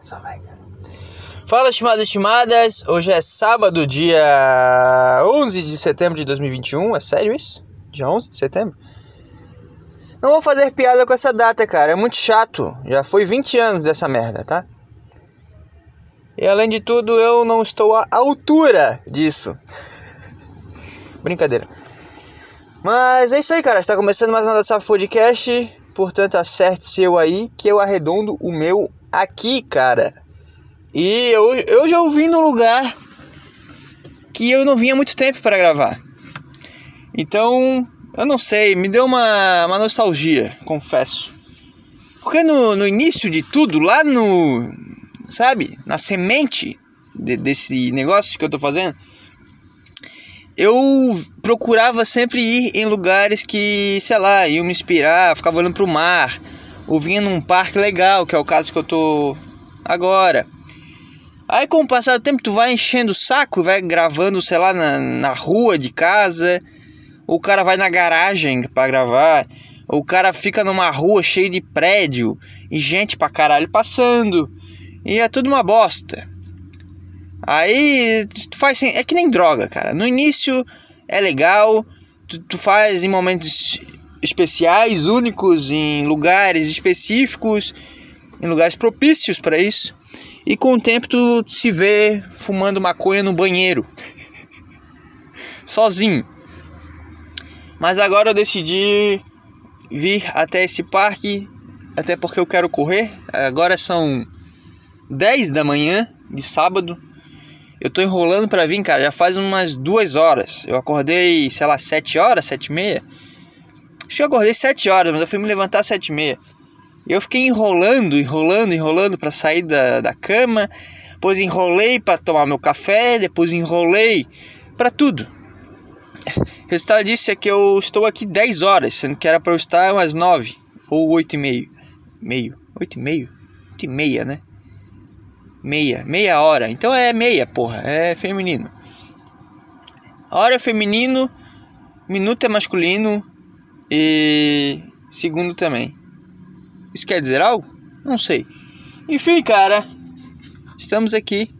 Só vai, cara. Fala, estimados e estimadas. Hoje é sábado, dia 11 de setembro de 2021. É sério isso? Dia 11 de setembro? Não vou fazer piada com essa data, cara. É muito chato. Já foi 20 anos dessa merda, tá? E além de tudo, eu não estou à altura disso. Brincadeira. Mas é isso aí, cara. Está começando mais nada Safo Podcast. Portanto, acerte seu aí que eu arredondo o meu aqui, cara. E eu, eu já ouvi no lugar que eu não vinha muito tempo para gravar. Então, eu não sei, me deu uma, uma nostalgia, confesso. Porque no, no início de tudo, lá no. Sabe? Na semente de, desse negócio que eu tô fazendo, eu procurava sempre ir em lugares que, sei lá, iam me inspirar, ficava olhando pro mar, ou vinha num parque legal, que é o caso que eu tô agora. Aí com o passar do tempo tu vai enchendo o saco, vai gravando, sei lá, na, na rua de casa, o cara vai na garagem para gravar, o cara fica numa rua cheia de prédio e gente pra caralho passando, e é tudo uma bosta. Aí tu faz é que nem droga, cara. No início é legal, tu, tu faz em momentos especiais, únicos, em lugares específicos, em lugares propícios para isso. E com o tempo tu se vê fumando maconha no banheiro, sozinho. Mas agora eu decidi vir até esse parque, até porque eu quero correr. Agora são 10 da manhã de sábado eu tô enrolando para vir, cara, já faz umas duas horas. Eu acordei, sei lá, sete horas, sete e meia. Acho que eu acordei sete horas, mas eu fui me levantar às sete e meia. Eu fiquei enrolando, enrolando, enrolando para sair da, da cama. Depois enrolei para tomar meu café. Depois enrolei para tudo. O resultado disso é que eu estou aqui 10 horas, sendo que era para eu estar umas 9 ou 8 e meio. Meio? 8 e meio? 8 e meia, né? Meia, meia hora. Então é meia, porra, é feminino. Hora é feminino, minuto é masculino e segundo também. Isso quer dizer algo? Não sei. Enfim, cara, estamos aqui.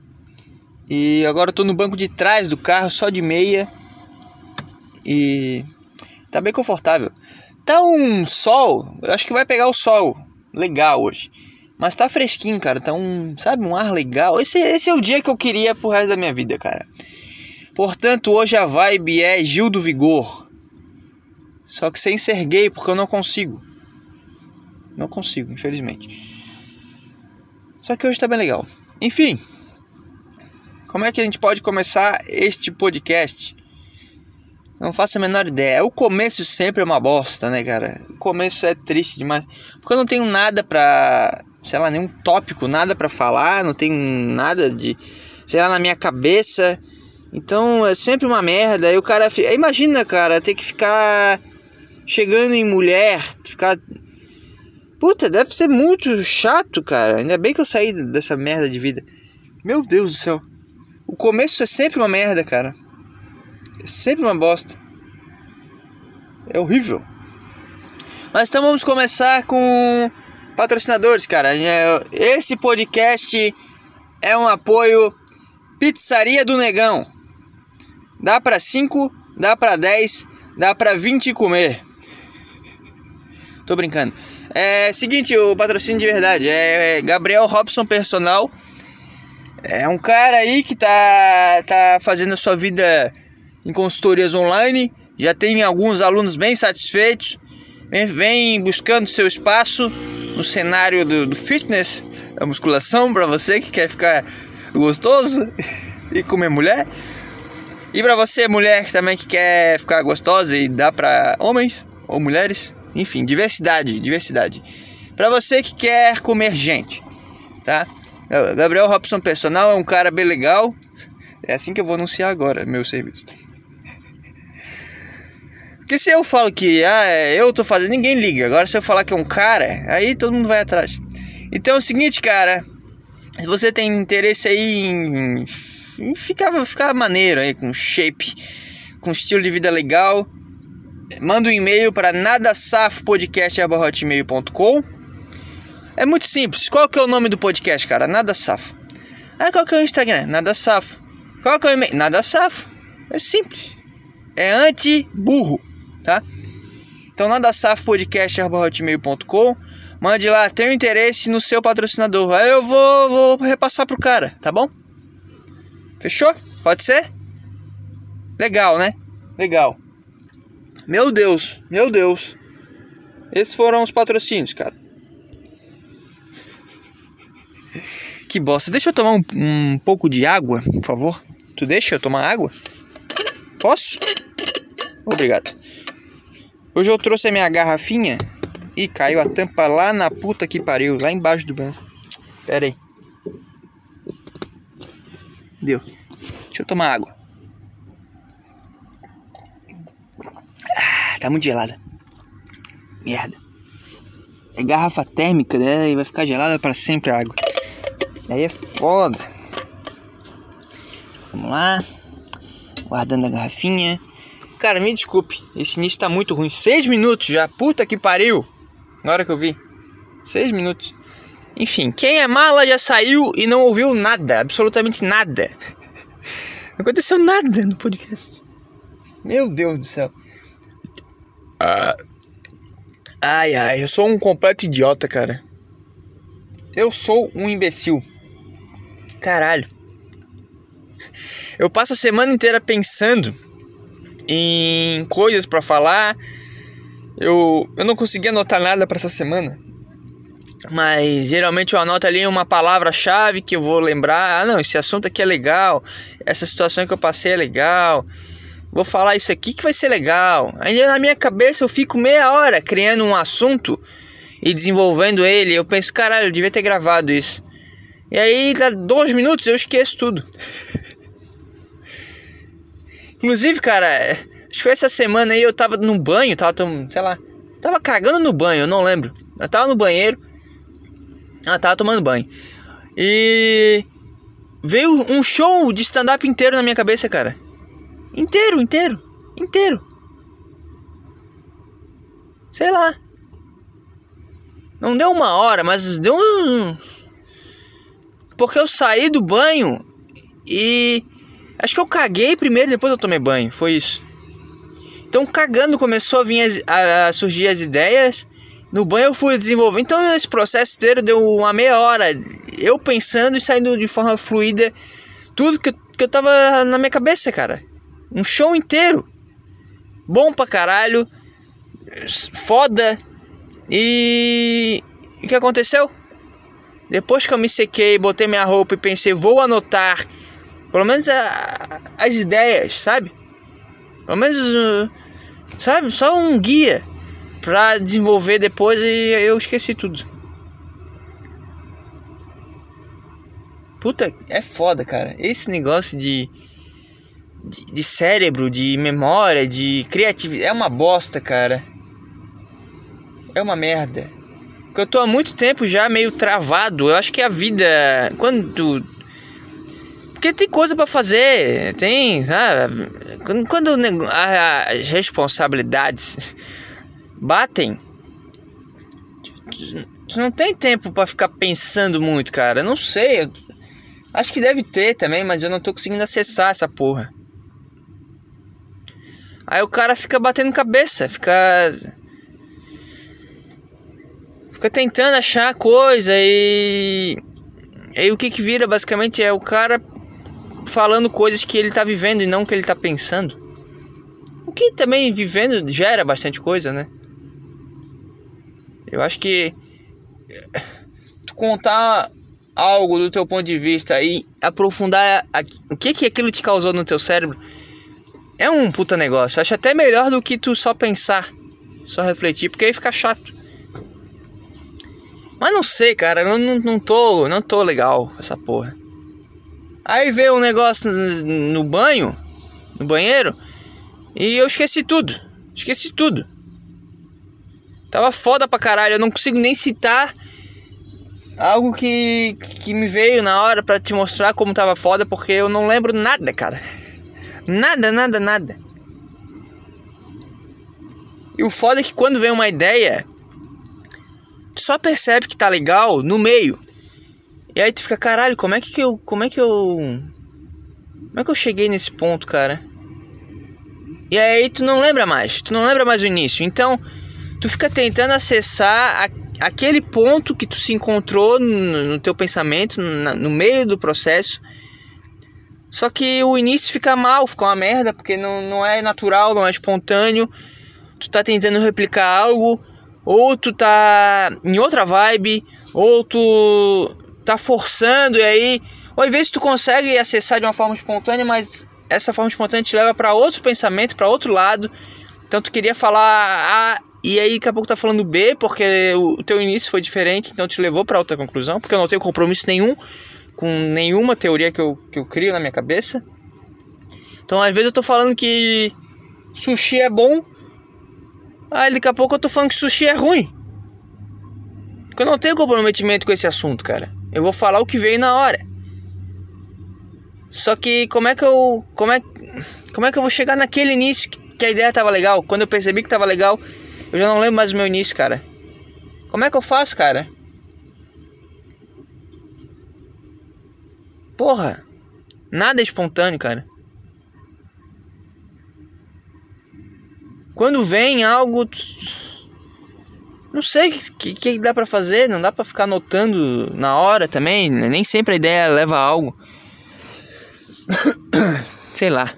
E agora eu tô no banco de trás do carro, só de meia. E tá bem confortável. Tá um sol, eu acho que vai pegar o sol legal hoje. Mas tá fresquinho, cara. Tá um, sabe, um ar legal. Esse, esse é o dia que eu queria pro resto da minha vida, cara. Portanto, hoje a vibe é Gil do Vigor. Só que sem ser gay, porque eu não consigo. Não consigo, infelizmente. Só que hoje tá bem legal. Enfim. Como é que a gente pode começar este podcast? Não faço a menor ideia. O começo sempre é uma bosta, né, cara? O começo é triste demais. Porque eu não tenho nada pra sei lá, nenhum tópico, nada para falar, não tem nada de, sei lá, na minha cabeça. Então é sempre uma merda. Aí o cara. Imagina, cara, ter que ficar chegando em mulher, ficar. Puta, deve ser muito chato, cara. Ainda bem que eu saí dessa merda de vida. Meu Deus do céu. O começo é sempre uma merda, cara. É sempre uma bosta. É horrível. Mas então vamos começar com Patrocinadores, cara, é, esse podcast é um apoio Pizzaria do Negão. Dá para 5, dá para 10, dá para 20 comer. Tô brincando. É seguinte, o patrocínio de verdade é Gabriel Robson Personal. É um cara aí que tá tá fazendo a sua vida em consultorias online, já tem alguns alunos bem satisfeitos, vem, vem buscando seu espaço no cenário do, do fitness, da musculação, para você que quer ficar gostoso e comer mulher. E para você, mulher também que quer ficar gostosa e dá para homens ou mulheres, enfim, diversidade, diversidade. Para você que quer comer gente, tá? Gabriel Robson Personal é um cara bem legal. É assim que eu vou anunciar agora meu serviço. Porque se eu falo que ah, é, eu tô fazendo, ninguém liga. Agora se eu falar que é um cara, aí todo mundo vai atrás. Então é o seguinte, cara. Se você tem interesse aí em, em ficar, ficar maneiro aí, com shape, com estilo de vida legal, manda um e-mail para nadasafopodcast.com É muito simples. Qual que é o nome do podcast, cara? Nada safo. Ah, qual que é o Instagram? Nada safo. Qual que é o e-mail? Nada safo. É simples. É anti-burro, tá? Então, nada safo podcast.hotmail.com Mande lá, tenho interesse no seu patrocinador. Aí eu vou, vou repassar pro cara, tá bom? Fechou? Pode ser? Legal, né? Legal. Meu Deus, meu Deus. Esses foram os patrocínios, cara. Que bosta. Deixa eu tomar um, um pouco de água, por favor. Tu deixa eu tomar água? Posso? Obrigado. Hoje eu trouxe a minha garrafinha e caiu a tampa lá na puta que pariu, lá embaixo do banco. Pera aí. Deu. Deixa eu tomar água. Ah, tá muito gelada. Merda. É garrafa térmica, né? E vai ficar gelada para sempre a água. Daí é foda. Vamos lá. Guardando a garrafinha. Cara, me desculpe. Esse início tá muito ruim. Seis minutos já. Puta que pariu. Na hora que eu vi. Seis minutos. Enfim, quem é mala já saiu e não ouviu nada. Absolutamente nada. Não aconteceu nada no podcast. Meu Deus do céu. Ah. Ai, ai, eu sou um completo idiota, cara. Eu sou um imbecil. Caralho. Eu passo a semana inteira pensando em coisas para falar. Eu, eu não consegui anotar nada para essa semana. Mas geralmente eu anoto ali uma palavra-chave que eu vou lembrar. Ah, não, esse assunto aqui é legal. Essa situação que eu passei é legal. Vou falar isso aqui que vai ser legal. Ainda na minha cabeça eu fico meia hora criando um assunto e desenvolvendo ele. Eu penso, caralho, eu devia ter gravado isso. E aí, dá dois minutos eu esqueço tudo. Inclusive, cara, acho que foi essa semana aí eu tava no banho, tava, sei lá, tava cagando no banho, eu não lembro. Eu tava no banheiro. Ela tava tomando banho. E veio um show de stand-up inteiro na minha cabeça, cara. Inteiro, inteiro, inteiro. Sei lá. Não deu uma hora, mas deu um. Porque eu saí do banho e. Acho que eu caguei primeiro, depois eu tomei banho. Foi isso. Então, cagando, começou a vir as, a, a surgir as ideias. No banho eu fui desenvolvendo. Então esse processo inteiro deu uma meia hora. Eu pensando e saindo de forma fluida. Tudo que, que eu tava na minha cabeça, cara. Um show inteiro. Bom pra caralho. Foda. E. O que aconteceu? Depois que eu me sequei, botei minha roupa e pensei, vou anotar. Pelo menos a, as ideias, sabe? Pelo menos. Sabe? Só um guia pra desenvolver depois e eu esqueci tudo. Puta, é foda, cara. Esse negócio de, de, de cérebro, de memória, de criatividade. É uma bosta, cara. É uma merda. Porque eu tô há muito tempo já meio travado. Eu acho que a vida. Quando. Porque tem coisa para fazer. Tem. Sabe? Quando, quando as responsabilidades batem, tu não tem tempo para ficar pensando muito, cara. Eu não sei. Acho que deve ter também, mas eu não tô conseguindo acessar essa porra. Aí o cara fica batendo cabeça, fica. Fica tentando achar coisa e. E o que que vira basicamente é o cara falando coisas que ele tá vivendo e não que ele tá pensando. O que também vivendo gera bastante coisa, né? Eu acho que tu contar algo do teu ponto de vista e aprofundar a, o que que aquilo te causou no teu cérebro é um puta negócio. Eu acho até melhor do que tu só pensar, só refletir, porque aí fica chato. Mas não sei, cara, eu não, não tô, não tô legal essa porra. Aí veio um negócio no, no banho, no banheiro, e eu esqueci tudo. Esqueci tudo. Tava foda pra caralho, eu não consigo nem citar algo que, que me veio na hora para te mostrar como tava foda, porque eu não lembro nada, cara. Nada, nada, nada. E o foda é que quando vem uma ideia, tu só percebe que tá legal no meio. E aí tu fica, caralho, como é que eu. Como é que eu. Como é que eu cheguei nesse ponto, cara? E aí tu não lembra mais, tu não lembra mais o início. Então, tu fica tentando acessar a, aquele ponto que tu se encontrou no, no teu pensamento, no meio do processo. Só que o início fica mal, fica uma merda, porque não, não é natural, não é espontâneo. Tu tá tentando replicar algo, ou tu tá em outra vibe, ou tu tá forçando e aí, ou às vezes tu consegue acessar de uma forma espontânea, mas essa forma espontânea te leva para outro pensamento, para outro lado. Então tu queria falar A e aí daqui a pouco tá falando B, porque o teu início foi diferente, então te levou para outra conclusão, porque eu não tenho compromisso nenhum com nenhuma teoria que eu, que eu crio na minha cabeça. Então às vezes eu tô falando que sushi é bom, aí daqui a pouco eu tô falando que sushi é ruim. Porque eu não tenho comprometimento com esse assunto, cara. Eu vou falar o que veio na hora. Só que como é que eu. Como é, como é que eu vou chegar naquele início que, que a ideia tava legal? Quando eu percebi que tava legal, eu já não lembro mais o meu início, cara. Como é que eu faço, cara? Porra! Nada é espontâneo, cara. Quando vem algo. Não sei o que, que, dá pra fazer, não dá pra ficar anotando na hora também. Nem sempre a ideia leva a algo. Sei lá.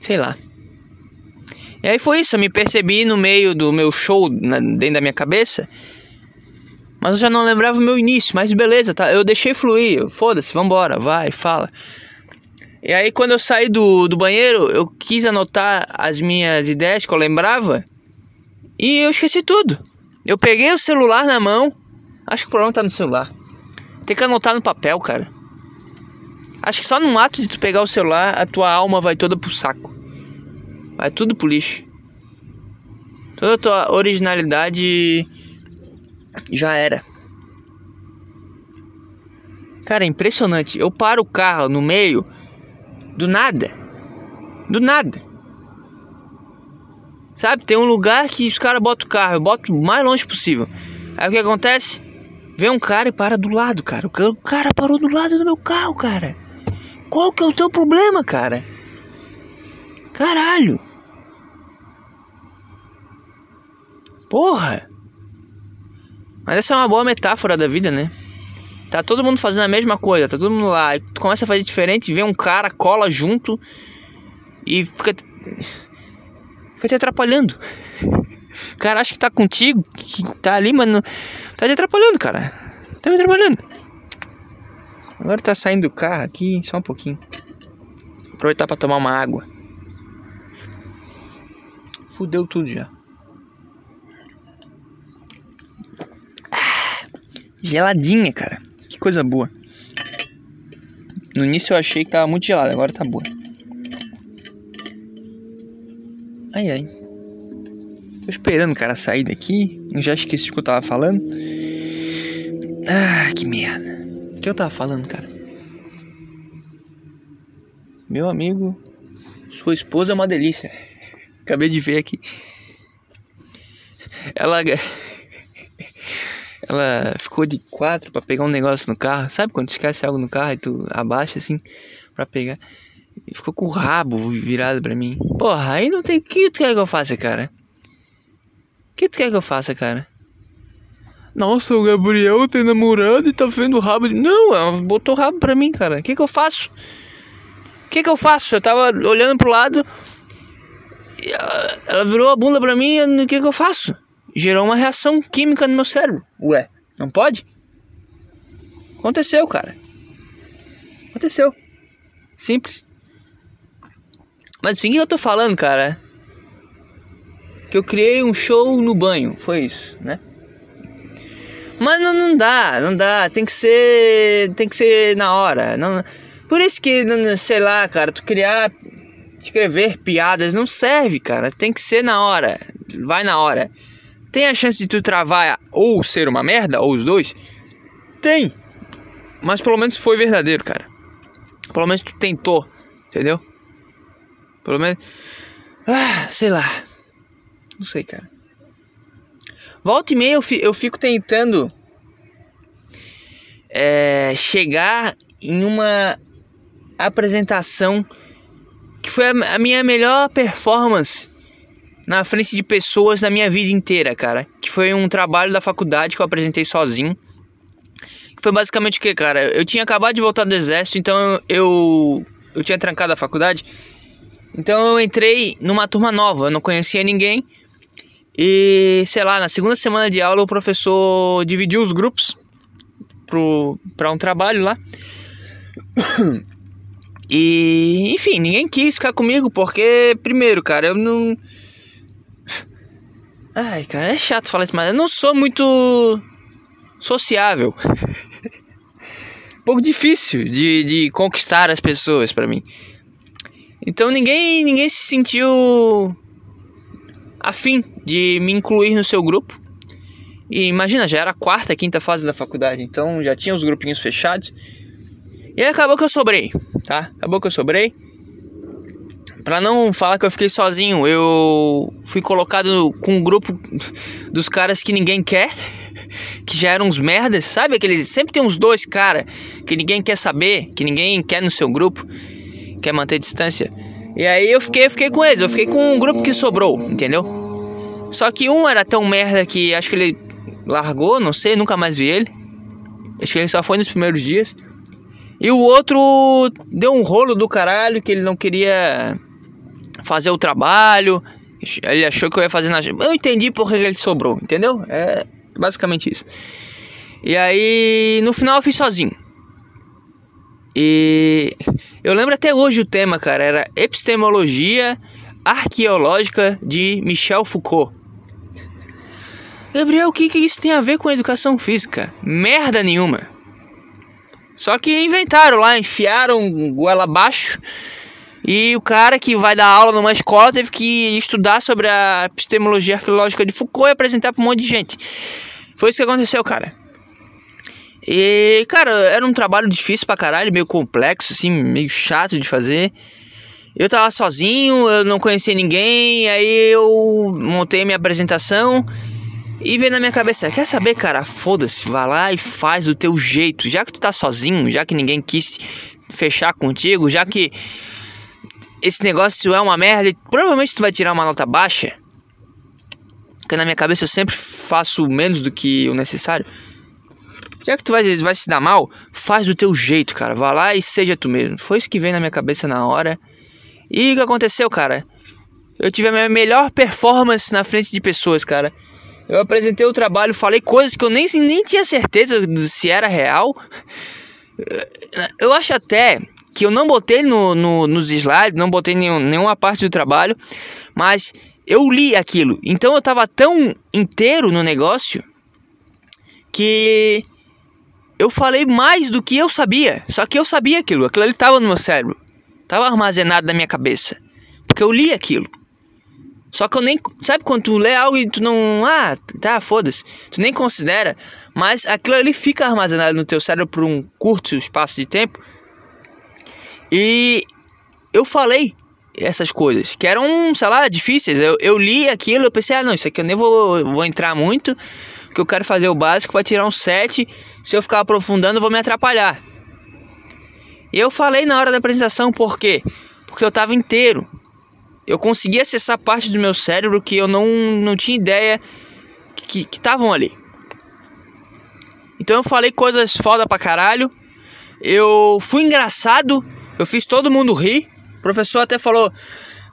Sei lá. E aí foi isso, eu me percebi no meio do meu show, na, dentro da minha cabeça. Mas eu já não lembrava o meu início, mas beleza, tá? Eu deixei fluir, foda-se, vambora, vai, fala. E aí quando eu saí do, do banheiro, eu quis anotar as minhas ideias que eu lembrava. E eu esqueci tudo. Eu peguei o celular na mão. Acho que o problema tá no celular. Tem que anotar no papel, cara. Acho que só no ato de tu pegar o celular, a tua alma vai toda pro saco. Vai tudo pro lixo. Toda a tua originalidade já era. Cara, é impressionante. Eu paro o carro no meio do nada. Do nada. Sabe, tem um lugar que os caras botam o carro, eu boto o mais longe possível. Aí o que acontece? Vem um cara e para do lado, cara. O cara parou do lado do meu carro, cara. Qual que é o teu problema, cara? Caralho. Porra. Mas essa é uma boa metáfora da vida, né? Tá todo mundo fazendo a mesma coisa, tá todo mundo lá. E tu começa a fazer diferente, vem um cara, cola junto e fica. Fica te atrapalhando. O cara acha que tá contigo, que tá ali, mano. Tá te atrapalhando, cara. Tá me atrapalhando. Agora tá saindo do carro aqui, só um pouquinho. Aproveitar para tomar uma água. Fudeu tudo já. Geladinha, cara. Que coisa boa. No início eu achei que tava muito gelada, agora tá boa. Ai ai. Tô esperando o cara sair daqui. Eu já esqueci o que eu tava falando. Ah, que merda. O que eu tava falando, cara? Meu amigo, sua esposa é uma delícia. Acabei de ver aqui. Ela. Ela ficou de quatro para pegar um negócio no carro. Sabe quando esquece algo no carro e tu abaixa assim para pegar? E ficou com o rabo virado pra mim. Porra, aí não tem. O que tu quer que eu faça, cara? O que tu quer que eu faça, cara? Nossa, o Gabriel tem namorado e tá vendo o rabo. De... Não, ela botou o rabo pra mim, cara. O que que eu faço? O que que eu faço? Eu tava olhando pro lado. Ela, ela virou a bunda pra mim e o que que eu faço? Gerou uma reação química no meu cérebro. Ué, não pode? Aconteceu, cara. Aconteceu. Simples. Mas enfim, o que eu tô falando, cara? Que eu criei um show no banho. Foi isso, né? Mas não, não dá, não dá. Tem que ser. Tem que ser na hora. Não, por isso que, sei lá, cara, tu criar. Escrever piadas não serve, cara. Tem que ser na hora. Vai na hora. Tem a chance de tu travar ou ser uma merda, ou os dois? Tem. Mas pelo menos foi verdadeiro, cara. Pelo menos tu tentou, entendeu? Pelo menos. Ah, sei lá. Não sei, cara. Volta e meia eu, eu fico tentando é, chegar em uma apresentação que foi a, a minha melhor performance na frente de pessoas na minha vida inteira, cara. Que foi um trabalho da faculdade que eu apresentei sozinho. Que foi basicamente o que, cara? Eu tinha acabado de voltar do exército, então eu eu tinha trancado a faculdade. Então eu entrei numa turma nova, eu não conhecia ninguém. E, sei lá, na segunda semana de aula o professor dividiu os grupos para um trabalho lá. E, enfim, ninguém quis ficar comigo porque, primeiro, cara, eu não. Ai, cara, é chato falar isso, mas eu não sou muito sociável. um pouco difícil de, de conquistar as pessoas para mim. Então ninguém, ninguém se sentiu afim de me incluir no seu grupo. E imagina, já era a quarta, quinta fase da faculdade, então já tinha os grupinhos fechados. E acabou que eu sobrei, tá? Acabou que eu sobrei. Pra não falar que eu fiquei sozinho, eu fui colocado com um grupo dos caras que ninguém quer, que já eram uns merdas, sabe? Aqueles. Sempre tem uns dois cara que ninguém quer saber, que ninguém quer no seu grupo, quer manter distância. E aí eu fiquei, eu fiquei com eles, eu fiquei com um grupo que sobrou, entendeu? Só que um era tão merda que acho que ele largou, não sei, nunca mais vi ele. Acho que ele só foi nos primeiros dias. E o outro deu um rolo do caralho que ele não queria fazer o trabalho. Ele achou que eu ia fazer na. Eu entendi porque ele sobrou, entendeu? É basicamente isso. E aí, no final eu fiz sozinho. E eu lembro até hoje o tema, cara, era Epistemologia Arqueológica de Michel Foucault. Gabriel, o que, que isso tem a ver com educação física? Merda nenhuma. Só que inventaram lá, enfiaram goela abaixo. E o cara que vai dar aula numa escola teve que estudar sobre a epistemologia arqueológica de Foucault e apresentar para um monte de gente. Foi isso que aconteceu, cara. E, cara, era um trabalho difícil pra caralho, meio complexo, assim, meio chato de fazer. Eu tava sozinho, eu não conhecia ninguém, aí eu montei minha apresentação e veio na minha cabeça, quer saber, cara? Foda-se, vai lá e faz do teu jeito. Já que tu tá sozinho, já que ninguém quis fechar contigo, já que esse negócio é uma merda, provavelmente tu vai tirar uma nota baixa. Porque na minha cabeça eu sempre faço menos do que o necessário. Já que tu vai, vai se dar mal, faz do teu jeito, cara. Vai lá e seja tu mesmo. Foi isso que veio na minha cabeça na hora. E o que aconteceu, cara? Eu tive a minha melhor performance na frente de pessoas, cara. Eu apresentei o trabalho, falei coisas que eu nem, nem tinha certeza se era real. Eu acho até que eu não botei no, no, nos slides, não botei nenhum, nenhuma parte do trabalho, mas eu li aquilo. Então eu tava tão inteiro no negócio que eu falei mais do que eu sabia. Só que eu sabia aquilo, aquilo ali tava no meu cérebro, tava armazenado na minha cabeça, porque eu li aquilo. Só que eu nem. Sabe quando tu lê algo e tu não. Ah, tá, foda-se. Tu nem considera. Mas aquilo ali fica armazenado no teu cérebro por um curto espaço de tempo. E eu falei essas coisas que eram, sei lá, difíceis. Eu, eu li aquilo eu pensei, ah, não, isso aqui eu nem vou, vou entrar muito. Porque eu quero fazer o básico para tirar um 7. Se eu ficar aprofundando, eu vou me atrapalhar. E eu falei na hora da apresentação, por quê? Porque eu tava inteiro eu consegui acessar parte do meu cérebro que eu não, não tinha ideia que estavam ali. Então eu falei coisas foda pra caralho. Eu fui engraçado. Eu fiz todo mundo rir. O professor até falou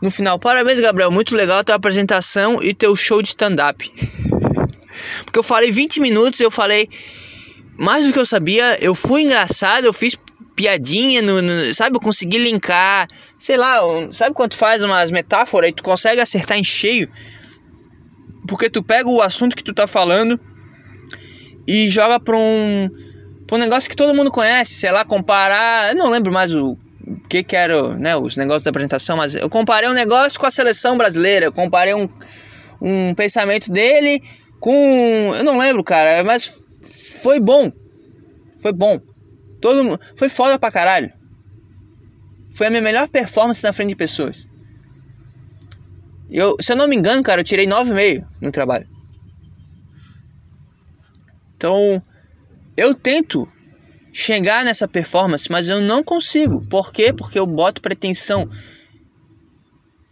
no final: Parabéns, Gabriel. Muito legal a tua apresentação e teu show de stand-up. Porque eu falei 20 minutos. Eu falei mais do que eu sabia. Eu fui engraçado. Eu fiz piadinha, no, no, sabe? Eu consegui linkar, sei lá, sabe quando faz umas metáforas e tu consegue acertar em cheio? Porque tu pega o assunto que tu tá falando e joga pra um, pra um negócio que todo mundo conhece, sei lá, comparar. Eu não lembro mais o que que né, os negócios da apresentação, mas eu comparei um negócio com a seleção brasileira, eu comparei um, um pensamento dele com. Eu não lembro, cara, mas foi bom. Foi bom. Todo. Foi foda pra caralho. Foi a minha melhor performance na frente de pessoas. Eu, se eu não me engano, cara, eu tirei 9,5 no trabalho. Então, eu tento chegar nessa performance, mas eu não consigo. Por quê? Porque eu boto pretensão.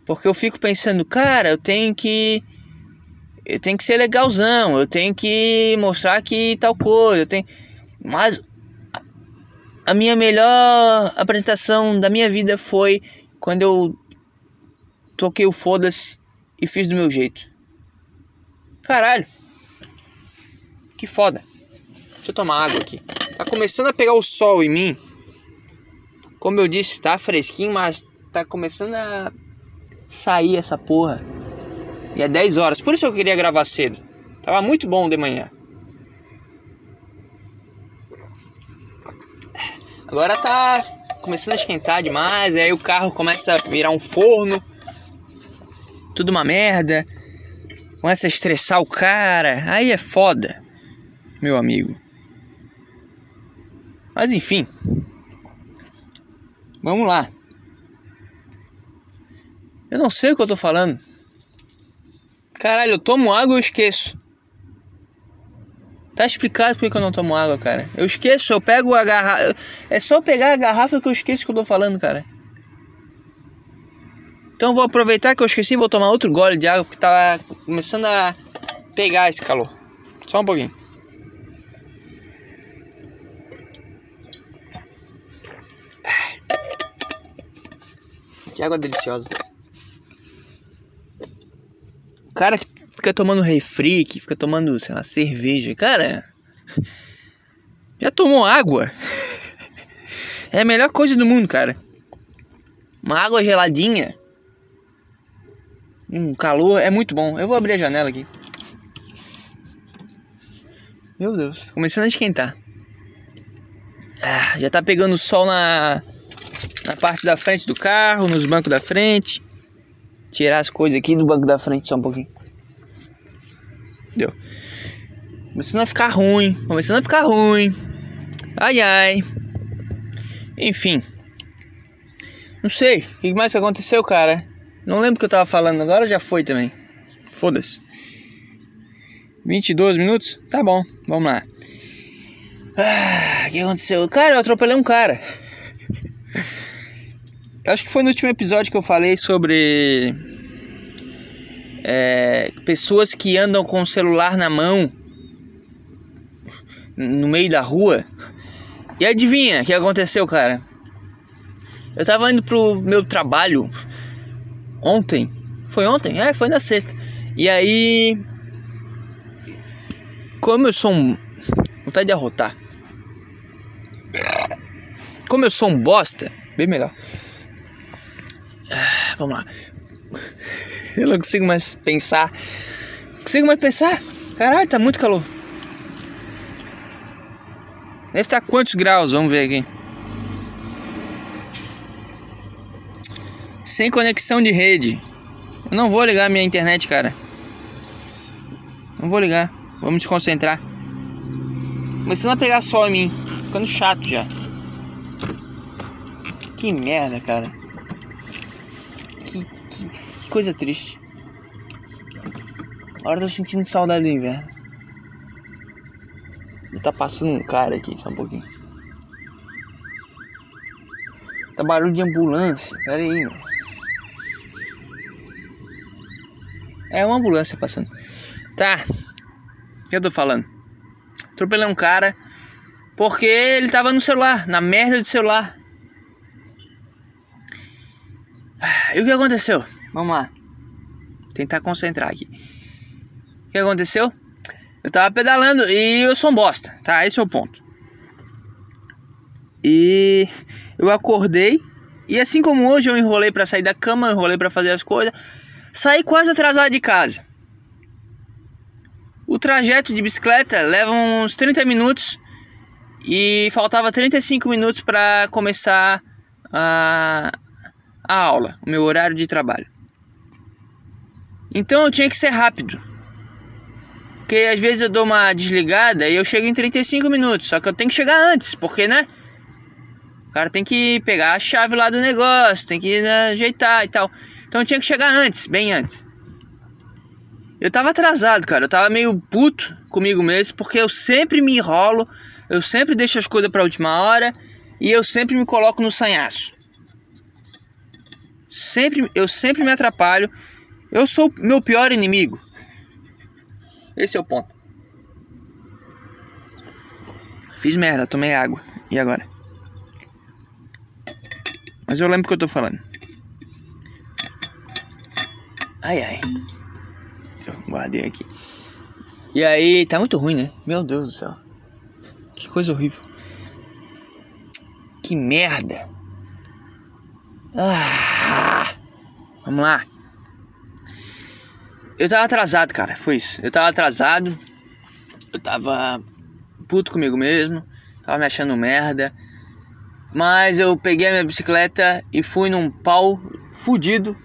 Porque eu fico pensando, cara, eu tenho que eu tenho que ser legalzão, eu tenho que mostrar que tal coisa, eu tenho mas a minha melhor apresentação da minha vida foi quando eu toquei o foda-se e fiz do meu jeito. Caralho. Que foda. Deixa eu tomar água aqui. Tá começando a pegar o sol em mim. Como eu disse, tá fresquinho, mas tá começando a sair essa porra. E é 10 horas. Por isso eu queria gravar cedo. Tava muito bom de manhã. Agora tá começando a esquentar demais, aí o carro começa a virar um forno. Tudo uma merda. Começa a estressar o cara. Aí é foda, meu amigo. Mas enfim. Vamos lá. Eu não sei o que eu tô falando. Caralho, eu tomo água e eu esqueço. Tá explicado por que eu não tomo água, cara. Eu esqueço, eu pego a garrafa. É só pegar a garrafa que eu esqueço o que eu tô falando, cara. Então vou aproveitar que eu esqueci e vou tomar outro gole de água porque tá começando a pegar esse calor. Só um pouquinho. Que água deliciosa. O cara que fica tomando refri, que fica tomando, sei lá, cerveja. Cara, já tomou água? É a melhor coisa do mundo, cara. Uma água geladinha. Um calor é muito bom. Eu vou abrir a janela aqui. Meu Deus, começando a esquentar. Ah, já tá pegando sol na na parte da frente do carro, nos bancos da frente. Tirar as coisas aqui do banco da frente só um pouquinho. Deu. Começando a ficar ruim, começando a ficar ruim. Ai ai. Enfim. Não sei, o que mais aconteceu, cara? Não lembro o que eu tava falando, agora já foi também. Foda-se. 22 minutos? Tá bom, vamos lá. Ah, o que aconteceu? Cara, eu atropelei um cara. Acho que foi no último episódio que eu falei sobre é, pessoas que andam com o celular na mão no meio da rua. E adivinha o que aconteceu, cara? Eu tava indo pro meu trabalho ontem. Foi ontem? É, foi na sexta. E aí. Como eu sou um. Vontade de arrotar. Como eu sou um bosta, bem melhor. Ah, vamos lá. Eu não consigo mais pensar. Não consigo mais pensar. Caralho, tá muito calor. Deve estar quantos graus? Vamos ver aqui. Sem conexão de rede. Eu não vou ligar minha internet, cara. Não vou ligar. Vamos desconcentrar. Começando a pegar sol em mim. Ficando chato já. Que merda, cara. Coisa triste. Agora tô sentindo saudade do inverno. Tá passando um cara aqui, só um pouquinho. Tá barulho de ambulância. Pera aí, mano. É uma ambulância passando. Tá. O que eu tô falando? Atropelei um cara porque ele tava no celular, na merda do celular. E o que aconteceu? Vamos lá. Tentar concentrar aqui. O que aconteceu? Eu tava pedalando e eu sou um bosta, tá? Esse é o ponto. E eu acordei e assim como hoje eu enrolei para sair da cama, enrolei para fazer as coisas, saí quase atrasado de casa. O trajeto de bicicleta leva uns 30 minutos e faltava 35 minutos para começar a, a aula, o meu horário de trabalho. Então eu tinha que ser rápido. Porque às vezes eu dou uma desligada e eu chego em 35 minutos. Só que eu tenho que chegar antes, porque né? O cara tem que pegar a chave lá do negócio, tem que né, ajeitar e tal. Então eu tinha que chegar antes, bem antes. Eu tava atrasado, cara. Eu tava meio puto comigo mesmo, porque eu sempre me enrolo, eu sempre deixo as coisas pra última hora e eu sempre me coloco no sanhaço. Sempre, eu sempre me atrapalho. Eu sou meu pior inimigo. Esse é o ponto. Fiz merda, tomei água. E agora? Mas eu lembro o que eu tô falando. Ai ai. Eu guardei aqui. E aí, tá muito ruim, né? Meu Deus do céu. Que coisa horrível. Que merda. Ah, vamos lá. Eu tava atrasado, cara. Foi isso. Eu tava atrasado. Eu tava puto comigo mesmo. Tava me achando merda. Mas eu peguei a minha bicicleta e fui num pau fudido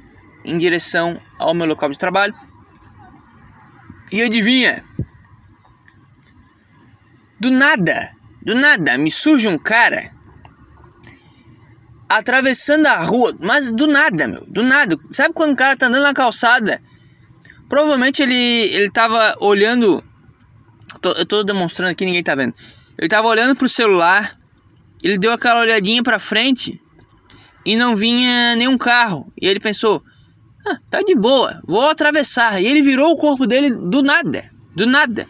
em direção ao meu local de trabalho. E adivinha? Do nada, do nada, me surge um cara atravessando a rua, mas do nada, meu, do nada. Sabe quando o cara tá andando na calçada? Provavelmente ele, ele tava olhando. Tô, eu tô demonstrando aqui, ninguém tá vendo. Ele tava olhando pro celular, ele deu aquela olhadinha pra frente e não vinha nenhum carro. E ele pensou: ah, tá de boa, vou atravessar. E ele virou o corpo dele do nada, do nada.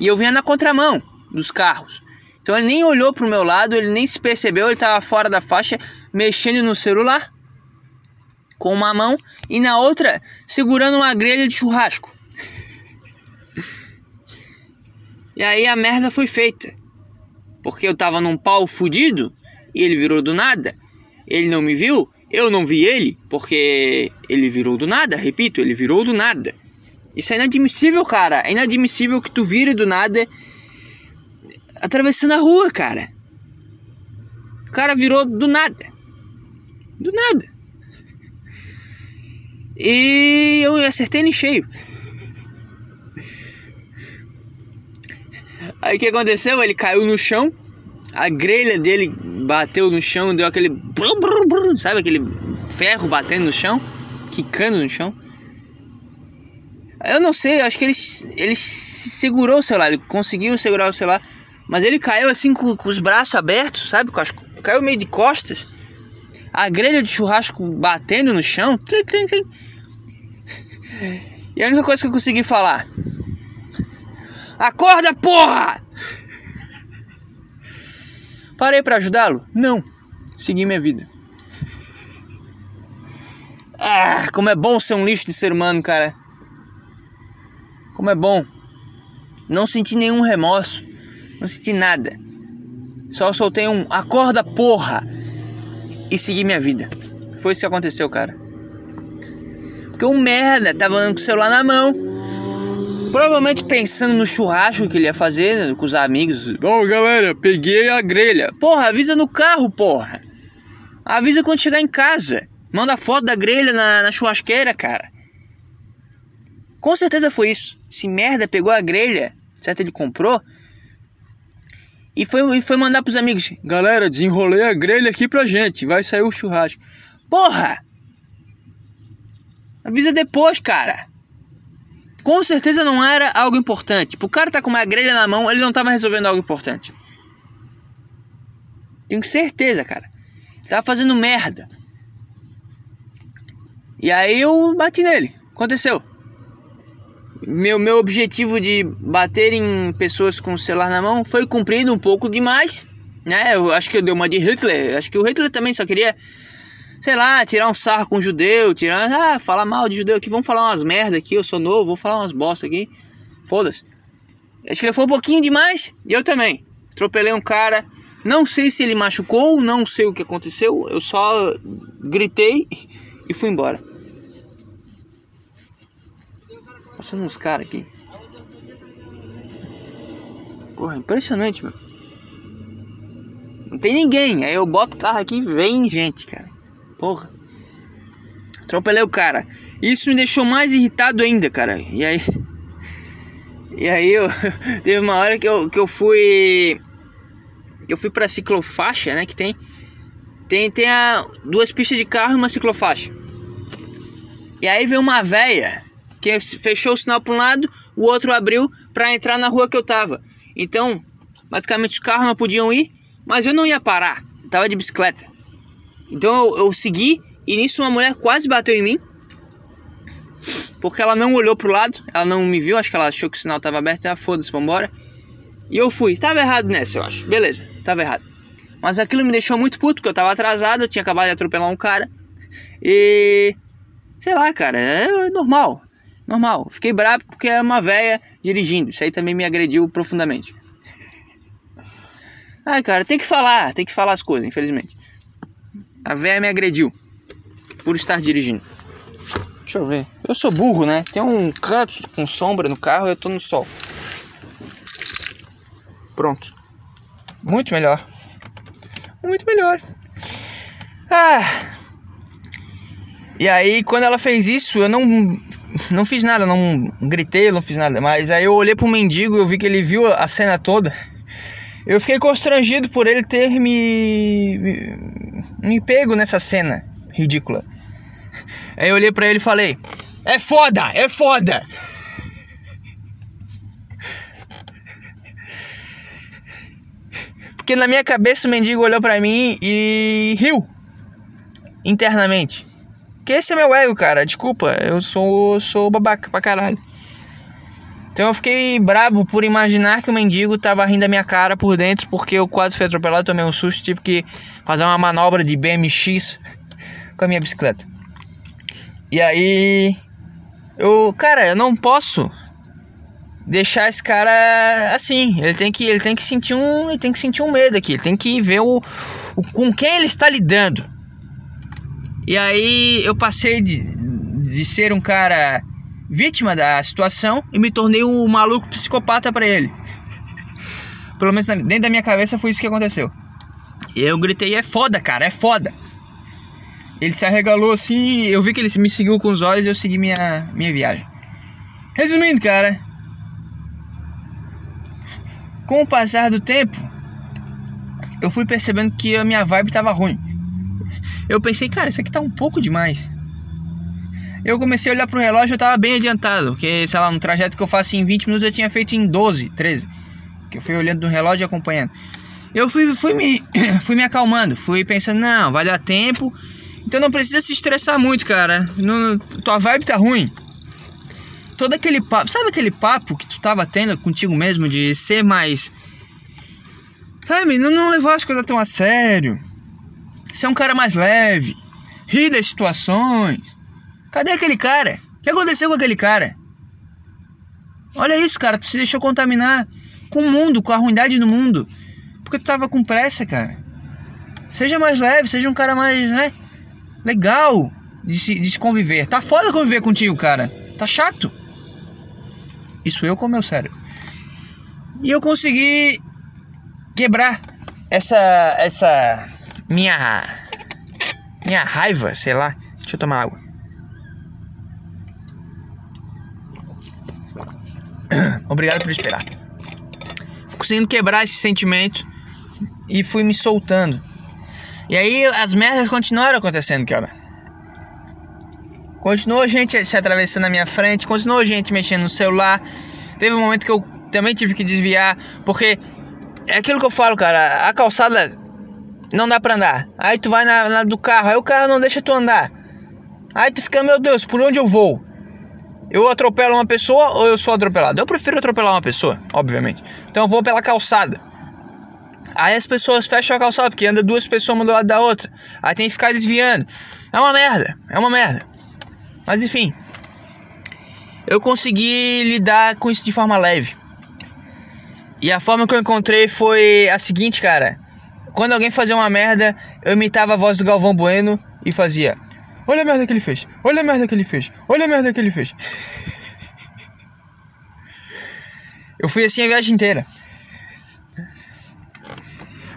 E eu vinha na contramão dos carros. Então ele nem olhou pro meu lado, ele nem se percebeu, ele estava fora da faixa, mexendo no celular com uma mão e na outra segurando uma grelha de churrasco. e aí a merda foi feita. Porque eu tava num pau fudido e ele virou do nada. Ele não me viu, eu não vi ele, porque ele virou do nada, repito, ele virou do nada. Isso é inadmissível, cara. É inadmissível que tu vire do nada atravessando a rua, cara. O cara virou do nada. Do nada. E eu acertei ele cheio. Aí o que aconteceu? Ele caiu no chão. A grelha dele bateu no chão, deu aquele. Sabe aquele ferro batendo no chão? Quicando no chão. Eu não sei, acho que ele, ele segurou o celular, ele conseguiu segurar o celular. Mas ele caiu assim com, com os braços abertos, sabe? Caiu meio de costas. A grelha de churrasco batendo no chão. E a única coisa que eu consegui falar: Acorda, porra! Parei para ajudá-lo? Não. Segui minha vida. Ah, como é bom ser um lixo de ser humano, cara. Como é bom. Não senti nenhum remorso. Não senti nada. Só soltei um acorda porra e segui minha vida. Foi isso que aconteceu, cara. Porque um merda tava andando com o celular na mão. Provavelmente pensando no churrasco que ele ia fazer né, com os amigos. Bom, galera, peguei a grelha. Porra, avisa no carro, porra. Avisa quando chegar em casa. Manda foto da grelha na, na churrasqueira, cara. Com certeza foi isso. Se merda pegou a grelha, certo? Ele comprou. E foi, e foi mandar pros amigos: Galera, desenrolei a grelha aqui pra gente, vai sair o churrasco. Porra! Avisa depois, cara. Com certeza não era algo importante. Tipo, o cara tá com uma grelha na mão, ele não tava resolvendo algo importante. Tenho certeza, cara. Ele tava fazendo merda. E aí eu bati nele. Aconteceu meu, meu objetivo de bater em pessoas com o celular na mão foi cumprido um pouco demais, né? Eu acho que eu dei uma de Hitler. Acho que o Hitler também só queria, sei lá, tirar um sarro com o judeu, tirar, ah, falar mal de judeu aqui, vamos falar umas merda aqui, eu sou novo, vou falar umas bosta aqui. Foda-se. Acho que ele foi um pouquinho demais, e eu também. Atropelei um cara, não sei se ele machucou, não sei o que aconteceu, eu só gritei e fui embora. Passando uns caras aqui. Porra, impressionante, meu. Não tem ninguém. Aí eu boto o carro aqui e vem gente, cara. Porra. Atropelei o cara. Isso me deixou mais irritado ainda, cara. E aí. E aí eu. Teve uma hora que eu, que eu fui. Eu fui pra ciclofaixa, né? Que tem. Tem, tem a, duas pistas de carro e uma ciclofaixa. E aí veio uma véia Porque fechou o sinal para um lado, o outro abriu para entrar na rua que eu tava. Então, basicamente os carros não podiam ir, mas eu não ia parar. Eu tava de bicicleta. Então eu, eu segui e nisso uma mulher quase bateu em mim. Porque ela não olhou pro lado, ela não me viu, acho que ela achou que o sinal tava aberto, ah, foda-se, vambora. E eu fui. Tava errado nessa, eu acho. Beleza, tava errado. Mas aquilo me deixou muito puto, porque eu tava atrasado, eu tinha acabado de atropelar um cara. E. Sei lá, cara, é normal. Normal. Fiquei bravo porque era uma véia dirigindo. Isso aí também me agrediu profundamente. Ai, cara, tem que falar, tem que falar as coisas, infelizmente. A véia me agrediu por estar dirigindo. Deixa eu ver. Eu sou burro, né? Tem um canto com sombra no carro e eu tô no sol. Pronto. Muito melhor. Muito melhor. Ah. E aí, quando ela fez isso, eu não não fiz nada, não gritei, não fiz nada. Mas aí eu olhei pro mendigo e eu vi que ele viu a cena toda. Eu fiquei constrangido por ele ter me, me, me pego nessa cena ridícula. Aí eu olhei pra ele e falei: É foda, é foda. Porque na minha cabeça o mendigo olhou pra mim e riu internamente. Porque esse é meu ego, cara. Desculpa, eu sou, sou babaca pra caralho. Então eu fiquei brabo por imaginar que o mendigo tava rindo da minha cara por dentro, porque eu quase fui atropelado, tomei um susto, tive que fazer uma manobra de BMX com a minha bicicleta. E aí eu, cara, eu não posso deixar esse cara assim. Ele tem que, ele tem que sentir um, ele tem que sentir um medo aqui. Ele tem que ver o, o com quem ele está lidando. E aí eu passei de, de ser um cara vítima da situação e me tornei um maluco psicopata para ele. Pelo menos dentro da minha cabeça foi isso que aconteceu. E eu gritei: é foda, cara, é foda. Ele se arregalou assim, eu vi que ele me seguiu com os olhos e eu segui minha, minha viagem. Resumindo, cara, com o passar do tempo, eu fui percebendo que a minha vibe tava ruim eu pensei, cara, isso aqui tá um pouco demais. Eu comecei a olhar pro relógio, eu tava bem adiantado, porque, sei lá, no trajeto que eu faço em 20 minutos eu tinha feito em 12, 13. Que eu fui olhando no relógio e acompanhando. Eu fui, fui, me, fui me acalmando, fui pensando, não, vai dar tempo. Então não precisa se estressar muito, cara. Não, tua vibe tá ruim. Todo aquele papo, sabe aquele papo que tu tava tendo contigo mesmo de ser mais. Sabe, não, não levar as coisas tão a sério ser um cara mais leve, rir das situações. Cadê aquele cara? O que aconteceu com aquele cara? Olha isso, cara, tu se deixou contaminar com o mundo, com a ruindade do mundo, porque tu tava com pressa, cara. Seja mais leve, seja um cara mais, né, legal de se, de se conviver. Tá foda conviver contigo, cara. Tá chato. Isso eu com meu cérebro. E eu consegui quebrar essa essa minha minha raiva, sei lá. Deixa eu tomar água. Obrigado por esperar. Fui conseguindo quebrar esse sentimento e fui me soltando. E aí as merdas continuaram acontecendo, cara. Continuou gente se atravessando na minha frente, continuou gente mexendo no celular. Teve um momento que eu também tive que desviar, porque é aquilo que eu falo, cara. A calçada não dá pra andar. Aí tu vai na, na, do carro, aí o carro não deixa tu andar. Aí tu fica, meu Deus, por onde eu vou? Eu atropelo uma pessoa ou eu sou atropelado? Eu prefiro atropelar uma pessoa, obviamente. Então eu vou pela calçada. Aí as pessoas fecham a calçada porque anda duas pessoas uma do lado da outra. Aí tem que ficar desviando. É uma merda, é uma merda. Mas enfim, eu consegui lidar com isso de forma leve. E a forma que eu encontrei foi a seguinte, cara. Quando alguém fazia uma merda, eu imitava a voz do Galvão Bueno e fazia: Olha a merda que ele fez, olha a merda que ele fez, olha a merda que ele fez. eu fui assim a viagem inteira.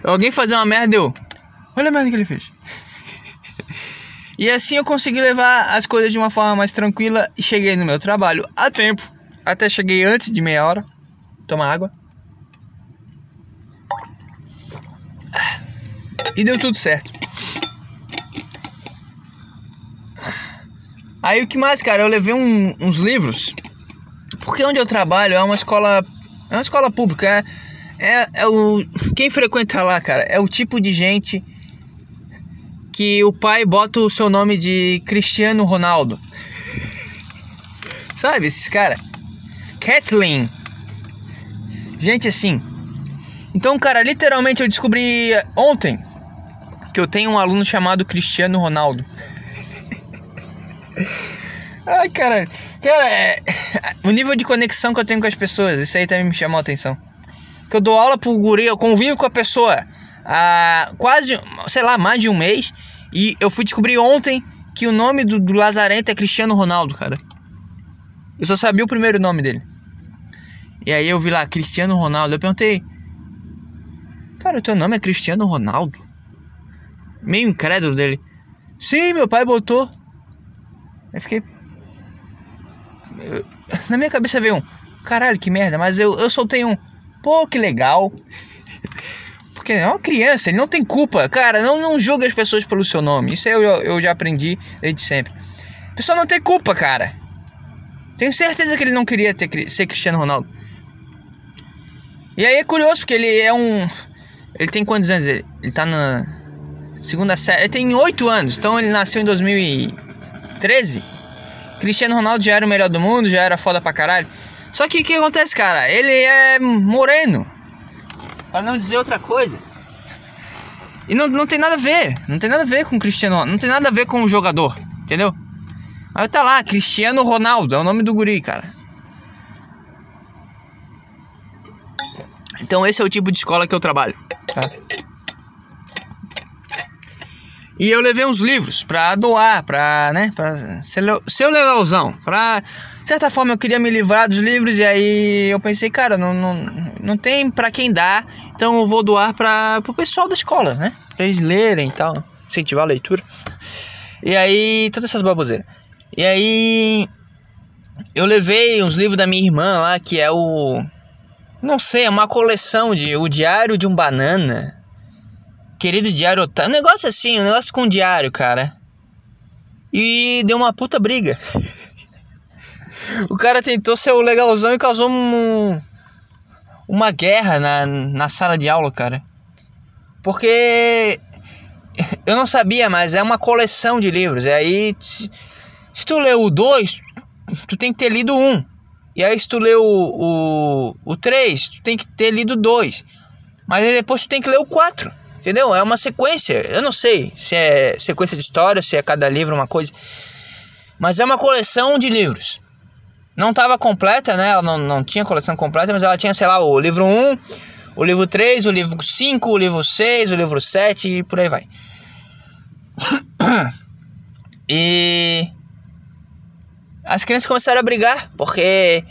Alguém fazia uma merda, eu. Olha a merda que ele fez. e assim eu consegui levar as coisas de uma forma mais tranquila e cheguei no meu trabalho a tempo. Até cheguei antes de meia hora. Tomar água. E deu tudo certo. Aí o que mais, cara? Eu levei um, uns livros. Porque onde eu trabalho é uma escola. É uma escola pública. É, é, é o. Quem frequenta lá, cara, é o tipo de gente que o pai bota o seu nome de Cristiano Ronaldo. Sabe, esses cara? Kathleen. Gente assim. Então, cara, literalmente eu descobri ontem que eu tenho um aluno chamado Cristiano Ronaldo. Ai, cara. Cara, é, o nível de conexão que eu tenho com as pessoas, isso aí também me chamou a atenção. Que eu dou aula pro guri, eu convivo com a pessoa há quase, sei lá, mais de um mês. E eu fui descobrir ontem que o nome do, do Lazarento é Cristiano Ronaldo, cara. Eu só sabia o primeiro nome dele. E aí eu vi lá, Cristiano Ronaldo. Eu perguntei, cara, o teu nome é Cristiano Ronaldo? Meio incrédulo dele. Sim, meu pai botou. Aí fiquei. Na minha cabeça veio um. Caralho, que merda, mas eu, eu soltei um. Pô, que legal. Porque é uma criança, ele não tem culpa. Cara, não, não julga as pessoas pelo seu nome. Isso eu, eu já aprendi desde sempre. A pessoa não tem culpa, cara. Tenho certeza que ele não queria ter, ser Cristiano Ronaldo. E aí é curioso, porque ele é um. Ele tem quantos anos? Ele, ele tá na segunda série. Ele tem 8 anos, então ele nasceu em 2013. Cristiano Ronaldo já era o melhor do mundo, já era foda pra caralho. Só que o que acontece, cara? Ele é moreno. Para não dizer outra coisa. E não, não tem nada a ver. Não tem nada a ver com o Cristiano Ronaldo. Não tem nada a ver com o jogador. Entendeu? Aí tá lá, Cristiano Ronaldo. É o nome do guri, cara. Então esse é o tipo de escola que eu trabalho. Tá? E eu levei uns livros pra doar, pra, né, pra ser, ser legalzão. Pra, de certa forma, eu queria me livrar dos livros e aí eu pensei, cara, não, não, não tem pra quem dar, então eu vou doar pra, pro pessoal da escola, né? Pra eles lerem e tal, incentivar a leitura. E aí, todas essas baboseiras. E aí, eu levei uns livros da minha irmã lá, que é o... Não sei, é uma coleção de O Diário de um Banana Querido Diário Otário. Um negócio assim, um negócio com diário, cara. E deu uma puta briga. o cara tentou ser o legalzão e causou um, uma guerra na, na sala de aula, cara. Porque eu não sabia, mas é uma coleção de livros. E aí, se tu leu o 2, tu tem que ter lido um. E aí, se tu leu o 3, o, o três, tu tem que ter lido dois. Mas depois tu tem que ler o 4. Entendeu? É uma sequência. Eu não sei se é sequência de história, se é cada livro uma coisa. Mas é uma coleção de livros. Não estava completa, né? Ela não, não tinha coleção completa, mas ela tinha, sei lá, o livro 1, o livro 3, o livro 5, o livro 6, o livro 7 e por aí vai. E as crianças começaram a brigar, porque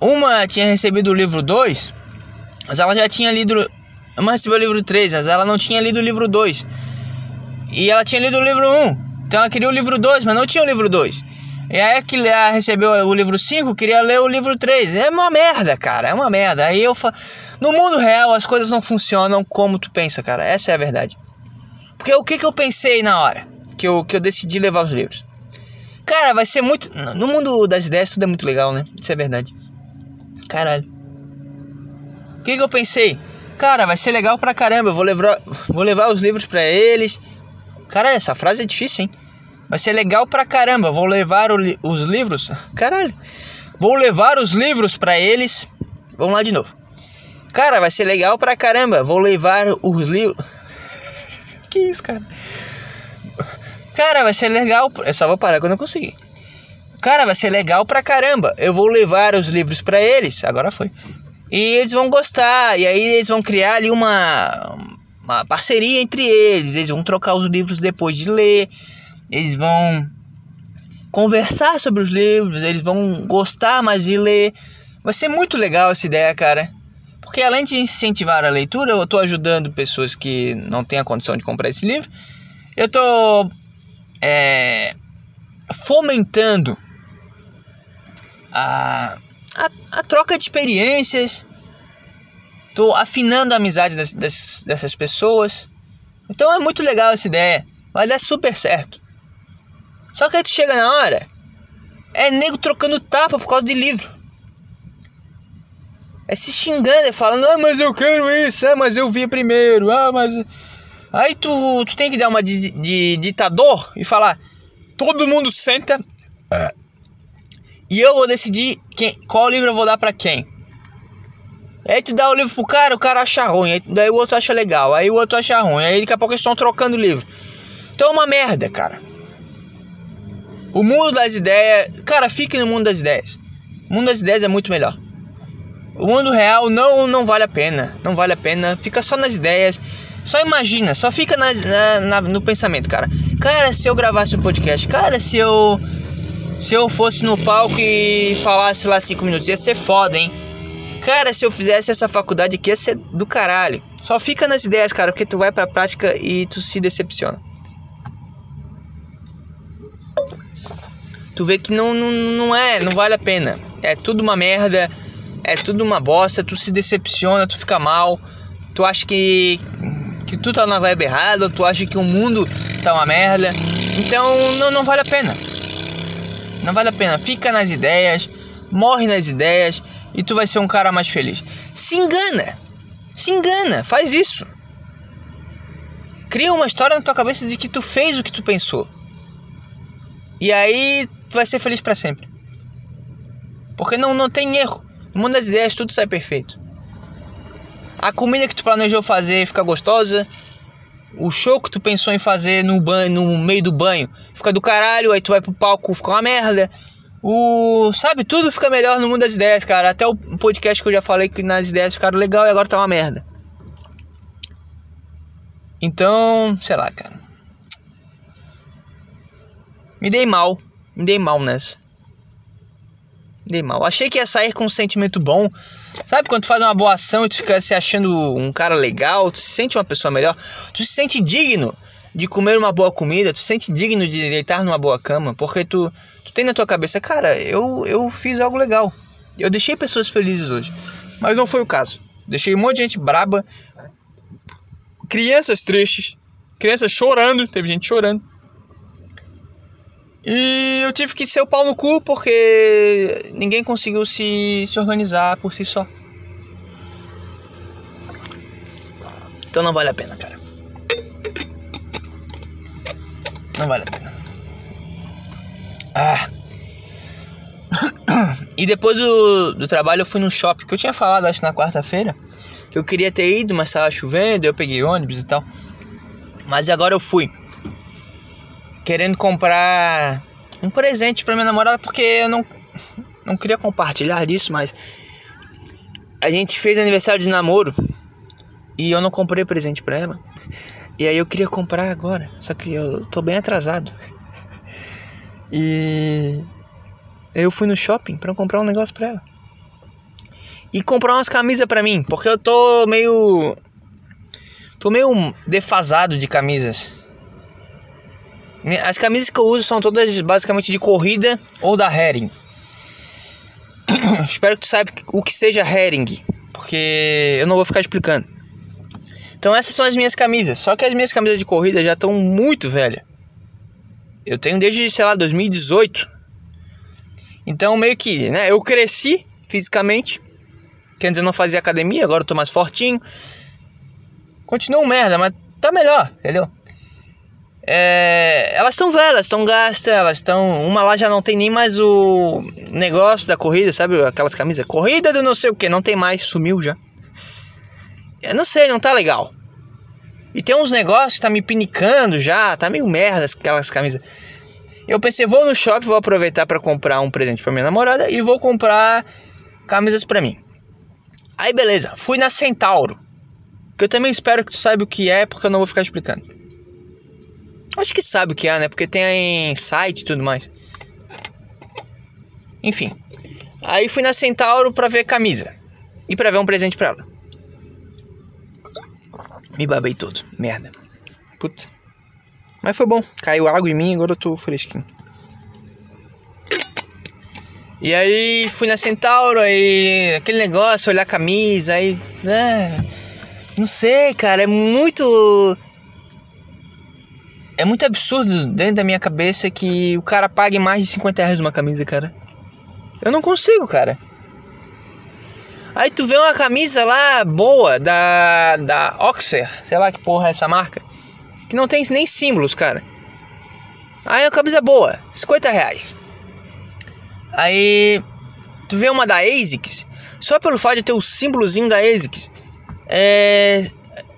uma tinha recebido o livro 2, mas ela já tinha lido uma recebeu o livro 3, mas ela não tinha lido o livro 2. E ela tinha lido o livro 1. Então ela queria o livro 2, mas não tinha o livro 2. E aí que ela recebeu o livro 5, queria ler o livro 3. É uma merda, cara. É uma merda. Aí eu falo. No mundo real as coisas não funcionam como tu pensa, cara. Essa é a verdade. Porque o que, que eu pensei na hora que eu, que eu decidi levar os livros? Cara, vai ser muito. No mundo das ideias tudo é muito legal, né? Isso é verdade. Caralho. O que, que eu pensei? Cara, vai ser legal pra caramba. Eu vou levar, vou levar os livros pra eles. Cara, essa frase é difícil, hein? Vai ser legal pra caramba. Vou levar o, os livros. Caralho. Vou levar os livros pra eles. Vamos lá de novo. Cara, vai ser legal pra caramba. Vou levar os livros. que isso, cara? Cara, vai ser legal. Eu só vou parar quando eu conseguir. Cara, vai ser legal pra caramba. Eu vou levar os livros pra eles. Agora foi. E eles vão gostar, e aí eles vão criar ali uma, uma parceria entre eles. Eles vão trocar os livros depois de ler, eles vão conversar sobre os livros, eles vão gostar mais de ler. Vai ser muito legal essa ideia, cara. Porque além de incentivar a leitura, eu estou ajudando pessoas que não têm a condição de comprar esse livro. Eu estou é, fomentando a a, a troca de experiências. Tô afinando a amizade das, das, dessas pessoas. Então é muito legal essa ideia. Vai dar super certo. Só que aí tu chega na hora É nego trocando tapa por causa de livro. É se xingando, é falando, ah, mas eu quero isso, ah, mas eu vi primeiro, ah, mas. Aí tu, tu tem que dar uma de, de ditador e falar, todo mundo senta. E eu vou decidir quem, qual livro eu vou dar para quem. Aí tu dá o livro pro cara, o cara acha ruim, aí, daí o outro acha legal, aí o outro acha ruim, aí daqui a pouco eles estão trocando o livro. Então é uma merda, cara. O mundo das ideias. Cara, fique no mundo das ideias. O mundo das ideias é muito melhor. O mundo real não, não vale a pena. Não vale a pena. Fica só nas ideias. Só imagina, só fica nas, na, na, no pensamento, cara. Cara, se eu gravasse um podcast, cara, se eu. Se eu fosse no palco e falasse lá cinco minutos, ia ser foda, hein? Cara, se eu fizesse essa faculdade aqui, ia ser do caralho. Só fica nas ideias, cara, porque tu vai pra prática e tu se decepciona. tu vê que não, não, não é, não vale a pena. É tudo uma merda, é tudo uma bosta, tu se decepciona, tu fica mal, tu acha que, que tu tá na vibe errada, tu acha que o mundo tá uma merda. Então não, não vale a pena. Não vale a pena. Fica nas ideias, morre nas ideias e tu vai ser um cara mais feliz. Se engana. Se engana, faz isso. Cria uma história na tua cabeça de que tu fez o que tu pensou. E aí tu vai ser feliz para sempre. Porque não, não tem erro. No mundo das ideias tudo sai perfeito. A comida que tu planejou fazer fica gostosa. O show que tu pensou em fazer no banho, no meio do banho, fica do caralho, aí tu vai pro palco, fica uma merda. O, sabe, tudo fica melhor no mundo das ideias, cara. Até o podcast que eu já falei que nas ideias ficaram legal e agora tá uma merda. Então, sei lá, cara. Me dei mal. Me dei mal nessa. Me dei mal. Achei que ia sair com um sentimento bom. Sabe quando tu faz uma boa ação e tu fica se achando um cara legal, tu se sente uma pessoa melhor, tu se sente digno de comer uma boa comida, tu se sente digno de deitar numa boa cama, porque tu, tu tem na tua cabeça, cara, eu, eu fiz algo legal. Eu deixei pessoas felizes hoje. Mas não foi o caso. Deixei um monte de gente braba, crianças tristes, crianças chorando, teve gente chorando. E eu tive que ser o pau no cu porque ninguém conseguiu se, se organizar por si só. Então não vale a pena, cara. Não vale a pena. Ah. E depois do, do trabalho eu fui no shopping, que eu tinha falado acho na quarta-feira, que eu queria ter ido, mas tava chovendo, eu peguei ônibus e tal. Mas agora eu fui querendo comprar um presente para minha namorada porque eu não não queria compartilhar disso, mas a gente fez aniversário de namoro e eu não comprei presente para ela. E aí eu queria comprar agora, só que eu tô bem atrasado. E eu fui no shopping para comprar um negócio para ela. E comprar umas camisas para mim, porque eu tô meio tô meio defasado de camisas. As camisas que eu uso são todas basicamente de corrida ou da Hering. Espero que tu saiba o que seja Hering, porque eu não vou ficar explicando. Então essas são as minhas camisas, só que as minhas camisas de corrida já estão muito velhas. Eu tenho desde, sei lá, 2018. Então meio que, né, eu cresci fisicamente. Quer dizer, eu não fazia academia, agora eu tô mais fortinho. Continua um merda, mas tá melhor, entendeu? É, elas estão velhas, estão gastas, elas estão. Uma lá já não tem nem mais o negócio da corrida, sabe? Aquelas camisas. Corrida do não sei o que, não tem mais, sumiu já. Eu não sei, não tá legal. E tem uns negócios que tá me pinicando já, tá meio merda aquelas camisas. Eu pensei, vou no shopping, vou aproveitar para comprar um presente para minha namorada e vou comprar camisas para mim. Aí beleza, fui na Centauro. Que eu também espero que tu saiba o que é, porque eu não vou ficar explicando. Acho que sabe o que é, né? Porque tem site e tudo mais. Enfim. Aí fui na Centauro pra ver camisa. E pra ver um presente pra ela. Me babei todo. Merda. Puta. Mas foi bom. Caiu água em mim agora eu tô fresquinho. E aí fui na Centauro, aí aquele negócio, olhar a camisa, aí. É, não sei, cara, é muito é muito absurdo dentro da minha cabeça que o cara pague mais de 50 reais uma camisa, cara. Eu não consigo, cara. Aí tu vê uma camisa lá boa da da Oxer, sei lá que porra é essa marca, que não tem nem símbolos, cara. Aí é uma camisa boa, 50 reais. Aí tu vê uma da ASICS, só pelo fato de ter o símbolozinho da ASICS, é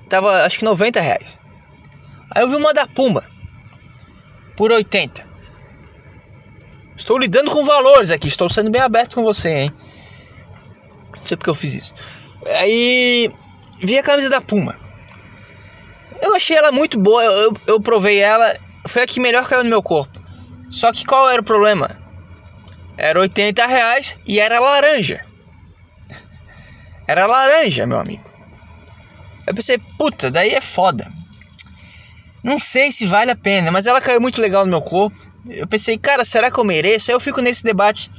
tava acho que 90 reais. Aí eu vi uma da Puma por 80. Estou lidando com valores aqui, estou sendo bem aberto com você, hein? Não sei porque eu fiz isso. Aí vi a camisa da Puma. Eu achei ela muito boa, eu, eu, eu provei ela, foi a que melhor caiu no meu corpo. Só que qual era o problema? Era 80 reais e era laranja. Era laranja, meu amigo. Eu pensei, puta, daí é foda. Não sei se vale a pena, mas ela caiu muito legal no meu corpo. Eu pensei, cara, será que eu mereço? Aí eu fico nesse debate.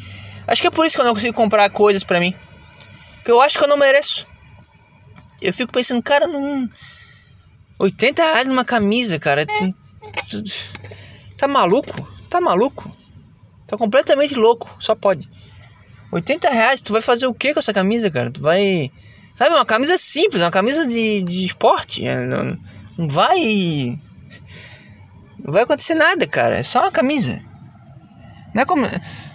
Acho que é por isso que eu não consigo comprar coisas pra mim. Porque eu acho que eu não mereço. Eu fico pensando, cara, não. 80 reais numa camisa, cara. Tá maluco? Tá maluco? Tá completamente louco. Só pode. 80 reais, tu vai fazer o que com essa camisa, cara? Tu vai. Sabe, uma camisa simples, uma camisa de, de esporte. É, não vai não vai acontecer nada, cara. É só uma camisa. Não é como,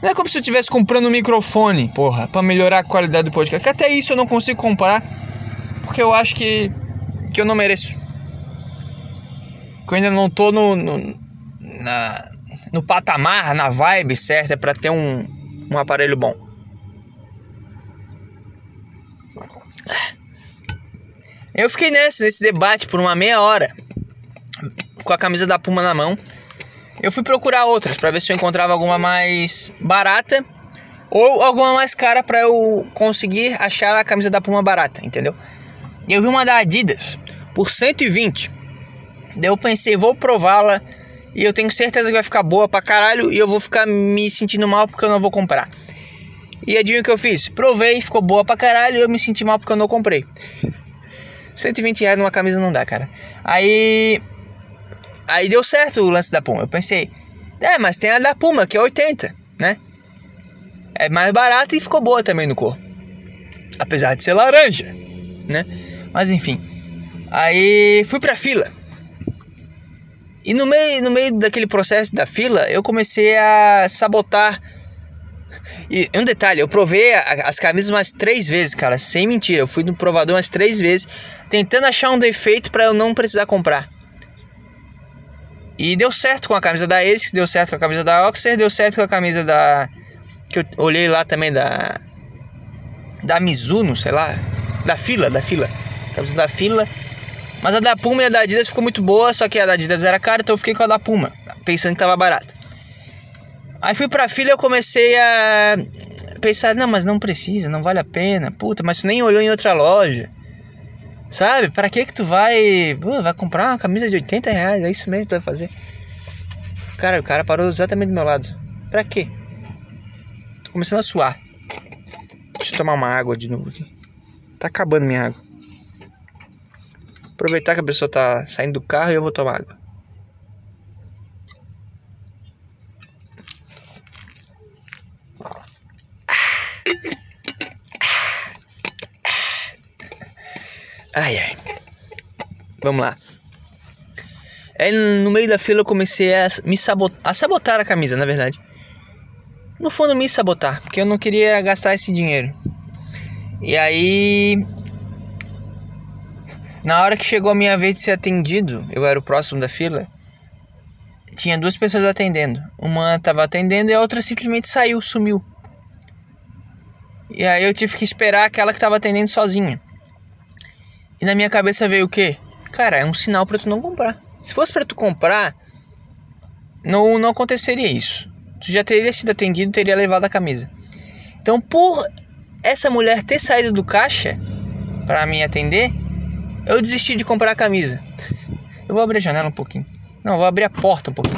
não é como se eu estivesse comprando um microfone, porra, para melhorar a qualidade do podcast. Que até isso eu não consigo comprar, porque eu acho que, que eu não mereço. Que eu ainda não tô no, no, na, no patamar, na vibe certa para ter um, um aparelho bom. Eu fiquei nesse, nesse debate por uma meia hora com a camisa da Puma na mão. Eu fui procurar outras para ver se eu encontrava alguma mais barata ou alguma mais cara para eu conseguir achar a camisa da Puma barata, entendeu? E eu vi uma da Adidas por 120. Daí eu pensei, vou prová-la e eu tenho certeza que vai ficar boa pra caralho e eu vou ficar me sentindo mal porque eu não vou comprar. E adivinha o que eu fiz? Provei, ficou boa pra caralho e eu me senti mal porque eu não comprei. 120 reais numa camisa não dá, cara. Aí Aí deu certo o lance da Puma. Eu pensei, é, mas tem a da Puma, que é 80, né? É mais barata e ficou boa também no corpo. Apesar de ser laranja, né? Mas enfim. Aí fui pra fila. E no meio, no meio daquele processo da fila, eu comecei a sabotar. E um detalhe, eu provei as camisas umas três vezes, cara, sem mentira. Eu fui no provador umas três vezes, tentando achar um defeito para eu não precisar comprar. E deu certo com a camisa da ASICS, deu certo com a camisa da Oxer, deu certo com a camisa da. Que eu olhei lá também da. Da Mizuno, sei lá. Da fila, da fila. camisa da fila. Mas a da Puma e a da Adidas ficou muito boa, só que a da Adidas era cara, então eu fiquei com a da Puma, pensando que tava barata. Aí fui pra fila e eu comecei a pensar, não, mas não precisa, não vale a pena. Puta, mas tu nem olhou em outra loja. Sabe? Para que que tu vai... Pô, vai comprar uma camisa de 80 reais? É isso mesmo que tu vai fazer? Cara, o cara parou exatamente do meu lado. Pra quê? Tô começando a suar. Deixa eu tomar uma água de novo aqui. Tá acabando minha água. Aproveitar que a pessoa tá saindo do carro e eu vou tomar água. Ai, ai. Vamos lá. Aí no meio da fila eu comecei a me sabotar, a sabotar a camisa, na verdade. No fundo me sabotar, porque eu não queria gastar esse dinheiro. E aí na hora que chegou a minha vez de ser atendido, eu era o próximo da fila. Tinha duas pessoas atendendo. Uma estava atendendo e a outra simplesmente saiu, sumiu. E aí eu tive que esperar aquela que estava atendendo sozinha. E na minha cabeça veio o quê? Cara, é um sinal para tu não comprar. Se fosse para tu comprar, não, não aconteceria isso. Tu já teria sido atendido, teria levado a camisa. Então, por essa mulher ter saído do caixa para me atender, eu desisti de comprar a camisa. Eu vou abrir a janela um pouquinho. Não, vou abrir a porta um pouquinho.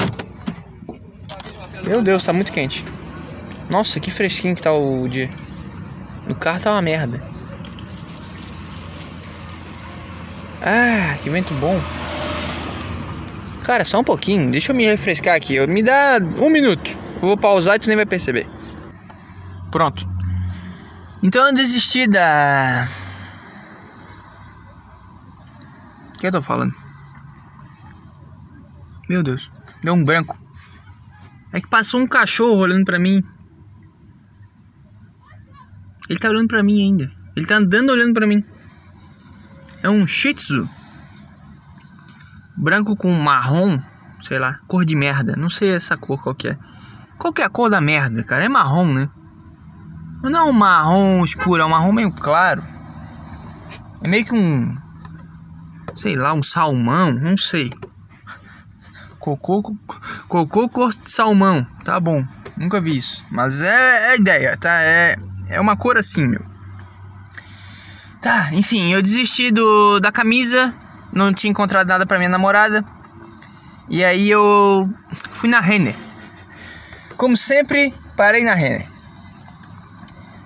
Meu Deus, tá muito quente. Nossa, que fresquinho que tá o dia. No carro tá uma merda. Ah, que vento bom. Cara, só um pouquinho. Deixa eu me refrescar aqui. Me dá um minuto. Eu vou pausar e tu nem vai perceber. Pronto. Então eu desisti da. O que eu tô falando? Meu Deus. Deu um branco. É que passou um cachorro olhando pra mim. Ele tá olhando pra mim ainda. Ele tá andando olhando pra mim. É um Shih Tzu. Branco com marrom, sei lá, cor de merda. Não sei essa cor qual que é. Qual que é a cor da merda, cara? É marrom, né? Não é um marrom escuro, é um marrom meio claro. É meio que um. Sei lá, um salmão, não sei. Cocô, cocô cor de salmão, tá bom. Nunca vi isso. Mas é, é ideia, tá? É, é uma cor assim, meu. Tá, enfim, eu desisti do, da camisa, não tinha encontrado nada pra minha namorada. E aí eu fui na Renner. Como sempre, parei na Renner.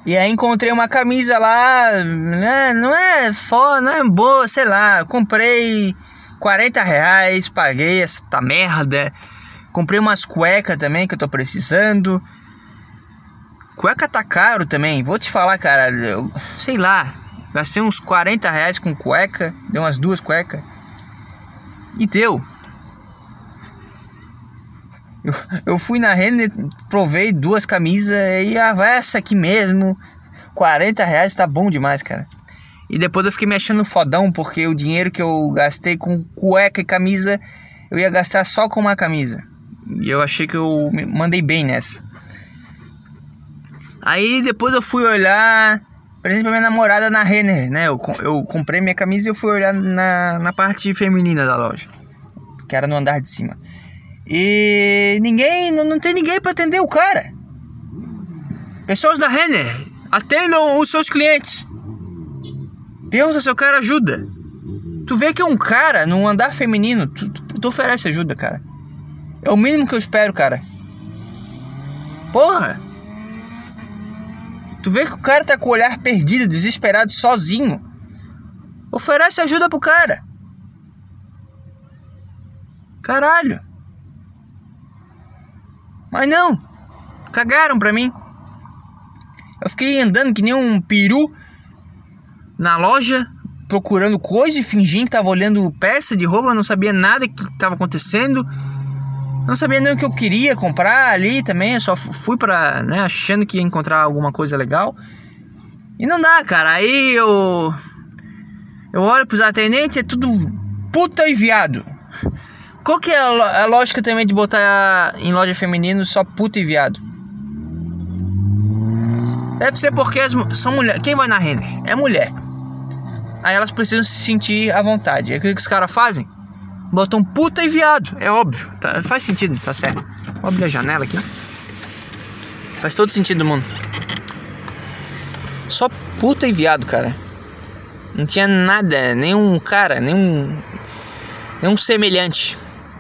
E aí encontrei uma camisa lá, né, não é foda, não é boa, sei lá. Comprei 40 reais, paguei essa merda. Comprei umas cuecas também que eu tô precisando. Cueca tá caro também, vou te falar, cara. Eu, sei lá, Gastei uns 40 reais com cueca, deu umas duas cuecas. E deu. Eu, eu fui na Renner, provei duas camisas e ah, vai essa aqui mesmo. 40 reais tá bom demais, cara. E depois eu fiquei me achando fodão, porque o dinheiro que eu gastei com cueca e camisa, eu ia gastar só com uma camisa. E eu achei que eu mandei bem nessa. Aí depois eu fui olhar presente pra minha namorada na Renner, né? Eu, eu comprei minha camisa e eu fui olhar na, na parte feminina da loja, que era no andar de cima. E ninguém, não, não tem ninguém para atender o cara. Pessoas da Renner, atendam os seus clientes. Pergunta se eu quero ajuda. Tu vê que é um cara num andar feminino, tu, tu, tu oferece ajuda, cara. É o mínimo que eu espero, cara. Porra! Tu vê que o cara tá com o olhar perdido, desesperado, sozinho. Oferece ajuda pro cara. Caralho. Mas não. Cagaram pra mim. Eu fiquei andando que nem um peru na loja, procurando coisa e fingindo que tava olhando peça de roupa, não sabia nada que tava acontecendo. Não sabia nem o que eu queria comprar ali também, eu só fui pra, né, achando que ia encontrar alguma coisa legal. E não dá, cara. Aí eu. Eu olho pros atendentes, é tudo puta e viado. Qual que é a, lógica também de botar em loja feminina só puta e viado? Deve ser porque são mulheres. Quem vai na Renner? É mulher. Aí elas precisam se sentir à vontade. Aí o que os caras fazem? Botam puta e viado, é óbvio. Tá, faz sentido, tá certo. Vou abrir a janela aqui. Faz todo sentido do mundo. Só puta e viado, cara. Não tinha nada, nenhum cara, nenhum. nenhum semelhante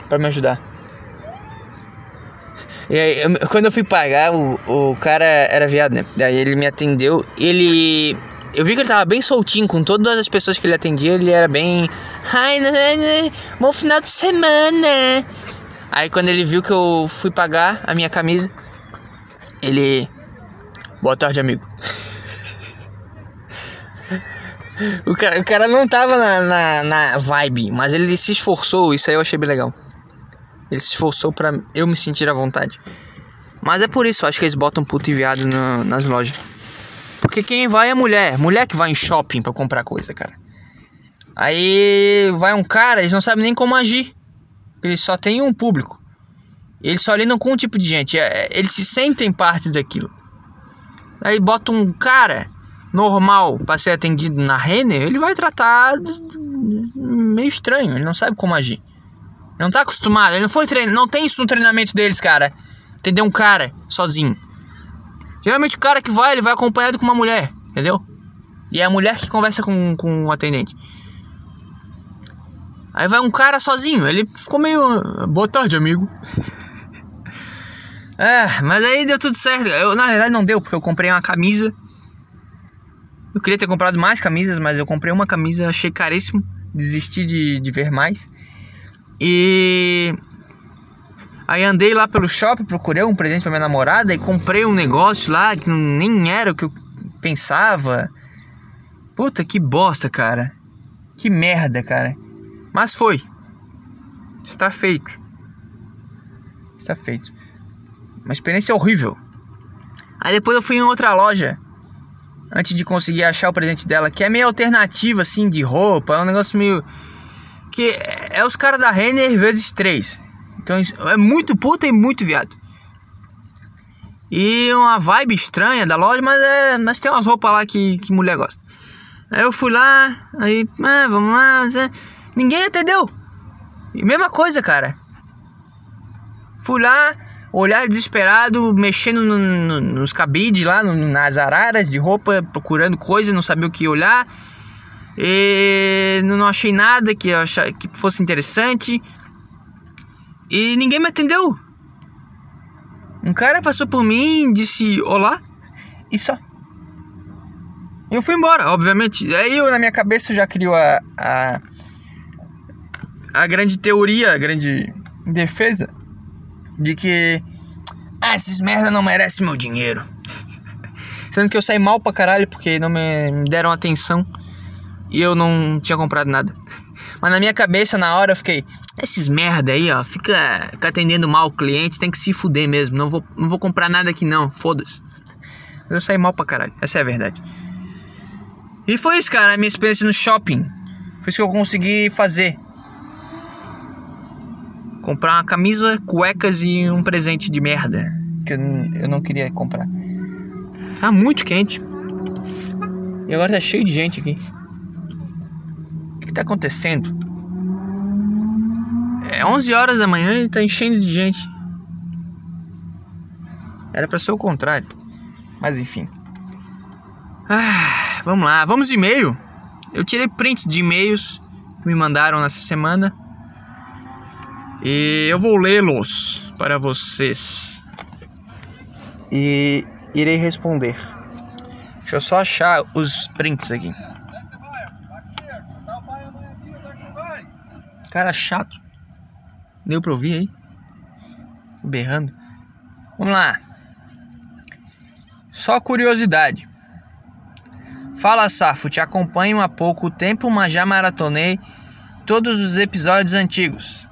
para me ajudar. E aí, eu, quando eu fui pagar, o, o cara era viado, né? Daí ele me atendeu. Ele eu vi que ele tava bem soltinho com todas as pessoas que ele atendia, ele era bem. Ai, bom final de semana. Aí quando ele viu que eu fui pagar a minha camisa, ele. Boa tarde, amigo. o, cara, o cara não tava na, na, na vibe, mas ele se esforçou, isso aí eu achei bem legal. Ele se esforçou para eu me sentir à vontade. Mas é por isso, acho que eles botam puto e viado no, nas lojas. Porque quem vai é mulher. Mulher que vai em shopping para comprar coisa, cara. Aí vai um cara, eles não sabem nem como agir. Eles só têm um público. Eles só lidam com um tipo de gente. É, eles se sentem parte daquilo. Aí bota um cara normal para ser atendido na Renner, ele vai tratar meio estranho. Ele não sabe como agir. Ele não tá acostumado. Ele não foi treinado. Não tem isso no treinamento deles, cara. Entender um cara sozinho. Geralmente o cara que vai, ele vai acompanhado com uma mulher, entendeu? E é a mulher que conversa com, com o atendente. Aí vai um cara sozinho, ele ficou meio. Boa tarde, amigo. é, mas aí deu tudo certo. Eu, na verdade não deu, porque eu comprei uma camisa. Eu queria ter comprado mais camisas, mas eu comprei uma camisa, achei caríssimo. Desisti de, de ver mais. E Aí andei lá pelo shopping, procurei um presente pra minha namorada e comprei um negócio lá que nem era o que eu pensava. Puta que bosta, cara. Que merda, cara. Mas foi. Está feito. Está feito. Uma experiência horrível. Aí depois eu fui em outra loja. Antes de conseguir achar o presente dela, que é meio alternativa, assim, de roupa. É um negócio meio. Que é os caras da Renner vezes 3. Então é muito puta e muito viado. E uma vibe estranha da loja, mas, é, mas tem umas roupas lá que, que mulher gosta. Aí eu fui lá, aí, ah, vamos lá. Ninguém atendeu. E mesma coisa, cara. Fui lá, olhar desesperado, mexendo no, no, nos cabides lá, no, nas araras de roupa, procurando coisa, não sabia o que olhar. E não achei nada que, achar, que fosse interessante. E ninguém me atendeu. Um cara passou por mim, disse olá e só. Eu fui embora, obviamente. Aí eu, na minha cabeça já criou a, a, a grande teoria, a grande defesa de que ah, esses merda não merecem meu dinheiro. Sendo que eu saí mal pra caralho porque não me, deram atenção e eu não tinha comprado nada. Mas na minha cabeça, na hora, eu fiquei, esses merda aí, ó, fica, fica atendendo mal o cliente, tem que se fuder mesmo. Não vou, não vou comprar nada aqui não, foda-se. Eu saí mal pra caralho, essa é a verdade. E foi isso, cara, a minha experiência no shopping. Foi isso que eu consegui fazer. Comprar uma camisa, cuecas e um presente de merda. Que eu, eu não queria comprar. Tá muito quente. E agora tá cheio de gente aqui. O que tá acontecendo? É 11 horas da manhã e tá enchendo de gente. Era para ser o contrário. Mas enfim. Ah, vamos lá, vamos de e-mail. Eu tirei prints de e-mails que me mandaram nessa semana. E eu vou lê-los para vocês. E irei responder. Deixa eu só achar os prints aqui. Cara chato. Deu pra ouvir aí? Berrando. Vamos lá. Só curiosidade. Fala Safo, te acompanho há pouco tempo, mas já maratonei todos os episódios antigos.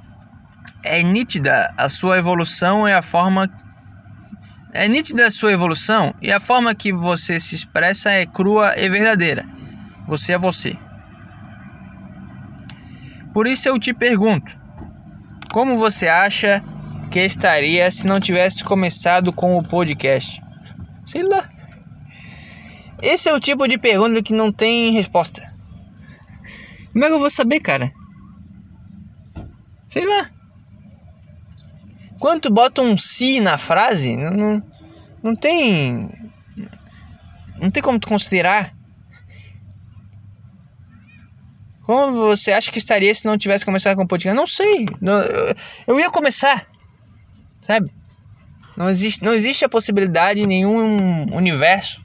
É nítida a sua evolução e a forma é nítida a sua evolução e a forma que você se expressa é crua e verdadeira. Você é você. Por isso eu te pergunto: como você acha que estaria se não tivesse começado com o podcast? Sei lá. Esse é o tipo de pergunta que não tem resposta. Como é que eu vou saber, cara? Sei lá. Quando tu bota um si na frase, não, não, não tem. Não tem como tu considerar. Como você acha que estaria se não tivesse começado com o podcast? Não sei. Eu, eu ia começar. Sabe? Não existe, não existe a possibilidade em nenhum universo,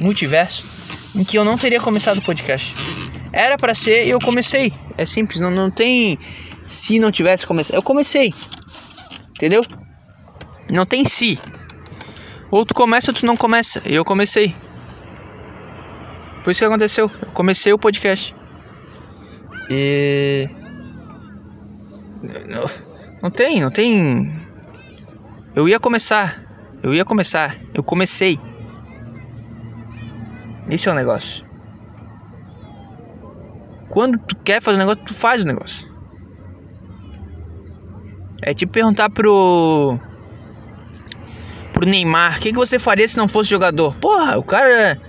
multiverso, em que eu não teria começado o podcast. Era para ser e eu comecei. É simples, não, não tem se não tivesse começado. Eu comecei. Entendeu? Não tem se. Ou tu começa ou tu não começa. E eu comecei. Foi isso que aconteceu. Eu comecei o podcast. E. Não, tem, não tem. Eu ia começar. Eu ia começar. Eu comecei. Esse é o negócio. Quando tu quer fazer um negócio, tu faz o negócio. É tipo perguntar pro. pro Neymar: o que, que você faria se não fosse jogador? Porra, o cara.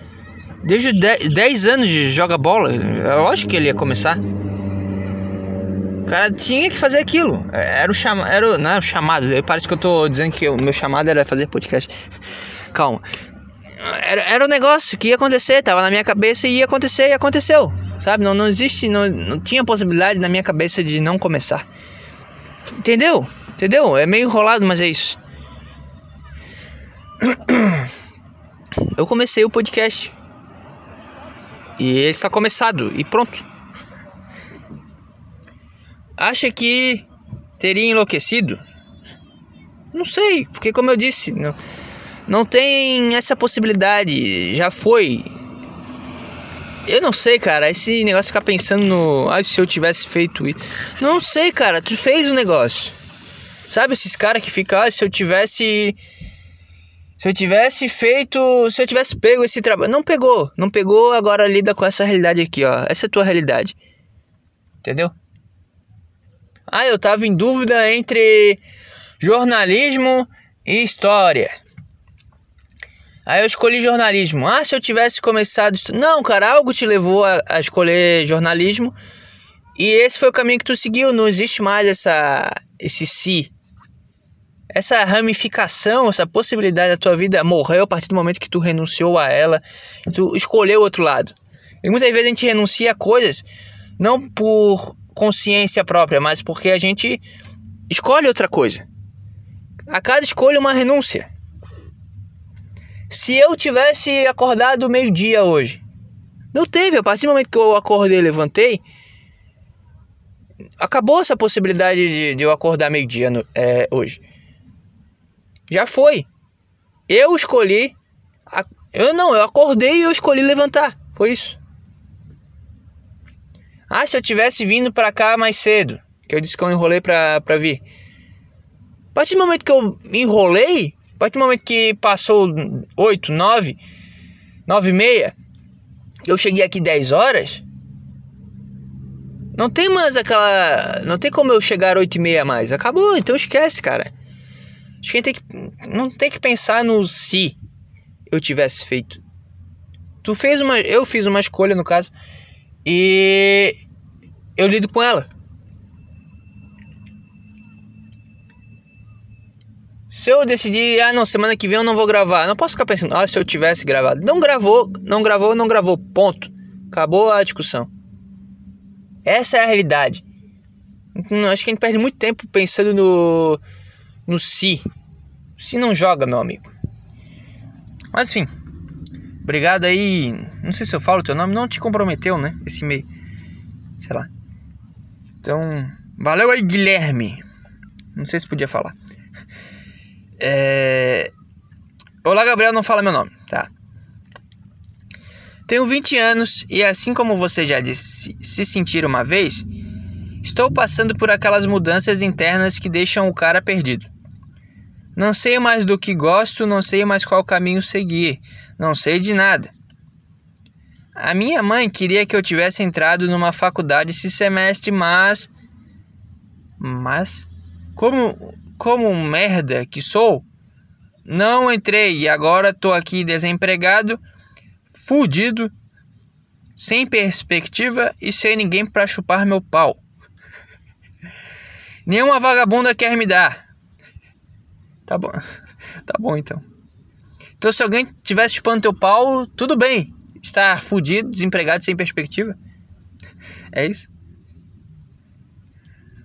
Desde 10 anos joga bola. É lógico que ele ia começar. O cara tinha que fazer aquilo. Era o chamado. Era o, não era o chamado. Parece que eu tô dizendo que o meu chamado era fazer podcast. Calma. Era, era um negócio que ia acontecer, tava na minha cabeça e ia acontecer e aconteceu. Sabe? Não, não existe, não, não tinha possibilidade na minha cabeça de não começar. Entendeu? Entendeu? É meio enrolado, mas é isso. Eu comecei o podcast. E ele está começado e pronto. Acha que teria enlouquecido? Não sei, porque como eu disse, não, não tem essa possibilidade. Já foi. Eu não sei, cara. Esse negócio de ficar pensando no. Ah, se eu tivesse feito isso. Não sei, cara. Tu fez o negócio. Sabe esses caras que ficam, ah, se eu tivesse. Se eu tivesse feito. Se eu tivesse pego esse trabalho. Não pegou. Não pegou, agora lida com essa realidade aqui, ó. Essa é a tua realidade. Entendeu? Ah, eu tava em dúvida entre jornalismo e história. Aí eu escolhi jornalismo. Ah, se eu tivesse começado. Não, cara, algo te levou a, a, escolher jornalismo. E esse foi o caminho que tu seguiu. Não existe mais essa, esse si. Essa ramificação, essa possibilidade da tua vida morreu a partir do momento que tu renunciou a ela. Tu escolheu o outro lado. E muitas vezes a gente renuncia a coisas não por consciência própria, mas porque a gente escolhe outra coisa. A cada escolha uma renúncia. Se eu tivesse acordado meio-dia hoje, não teve. A partir do momento que eu acordei e levantei, acabou essa possibilidade de, de eu acordar meio-dia é, hoje. Já foi. Eu escolhi. Eu não, eu acordei e eu escolhi levantar. Foi isso. Ah, se eu tivesse vindo para cá mais cedo, que eu disse que eu enrolei pra, pra vir. A partir do momento que eu enrolei, a partir do momento que passou 8, 9, 9 e meia, eu cheguei aqui 10 horas, não tem mais aquela. Não tem como eu chegar 8 e meia mais. Acabou, então esquece, cara. Acho que a gente tem que. Não tem que pensar no se eu tivesse feito. Tu fez uma. Eu fiz uma escolha, no caso. E eu lido com ela. Se eu decidir, ah não, semana que vem eu não vou gravar, não posso ficar pensando, ah, se eu tivesse gravado. Não gravou, não gravou, não gravou, ponto. Acabou a discussão. Essa é a realidade. Então, acho que a gente perde muito tempo pensando no, no si. Se não joga, meu amigo. Mas enfim. Obrigado aí. Não sei se eu falo o teu nome, não te comprometeu, né? Esse e-mail. Sei lá. Então, valeu aí, Guilherme. Não sei se podia falar. É... Olá, Gabriel, não fala meu nome, tá? Tenho 20 anos e, assim como você já disse, se sentir uma vez, estou passando por aquelas mudanças internas que deixam o cara perdido. Não sei mais do que gosto, não sei mais qual caminho seguir, não sei de nada. A minha mãe queria que eu tivesse entrado numa faculdade esse semestre, mas. Mas. Como, como merda que sou, não entrei e agora tô aqui desempregado, fudido, sem perspectiva e sem ninguém para chupar meu pau. Nenhuma vagabunda quer me dar. Tá bom. Tá bom então. Então se alguém tivesse chupando teu pau, tudo bem estar fudido, desempregado, sem perspectiva. É isso?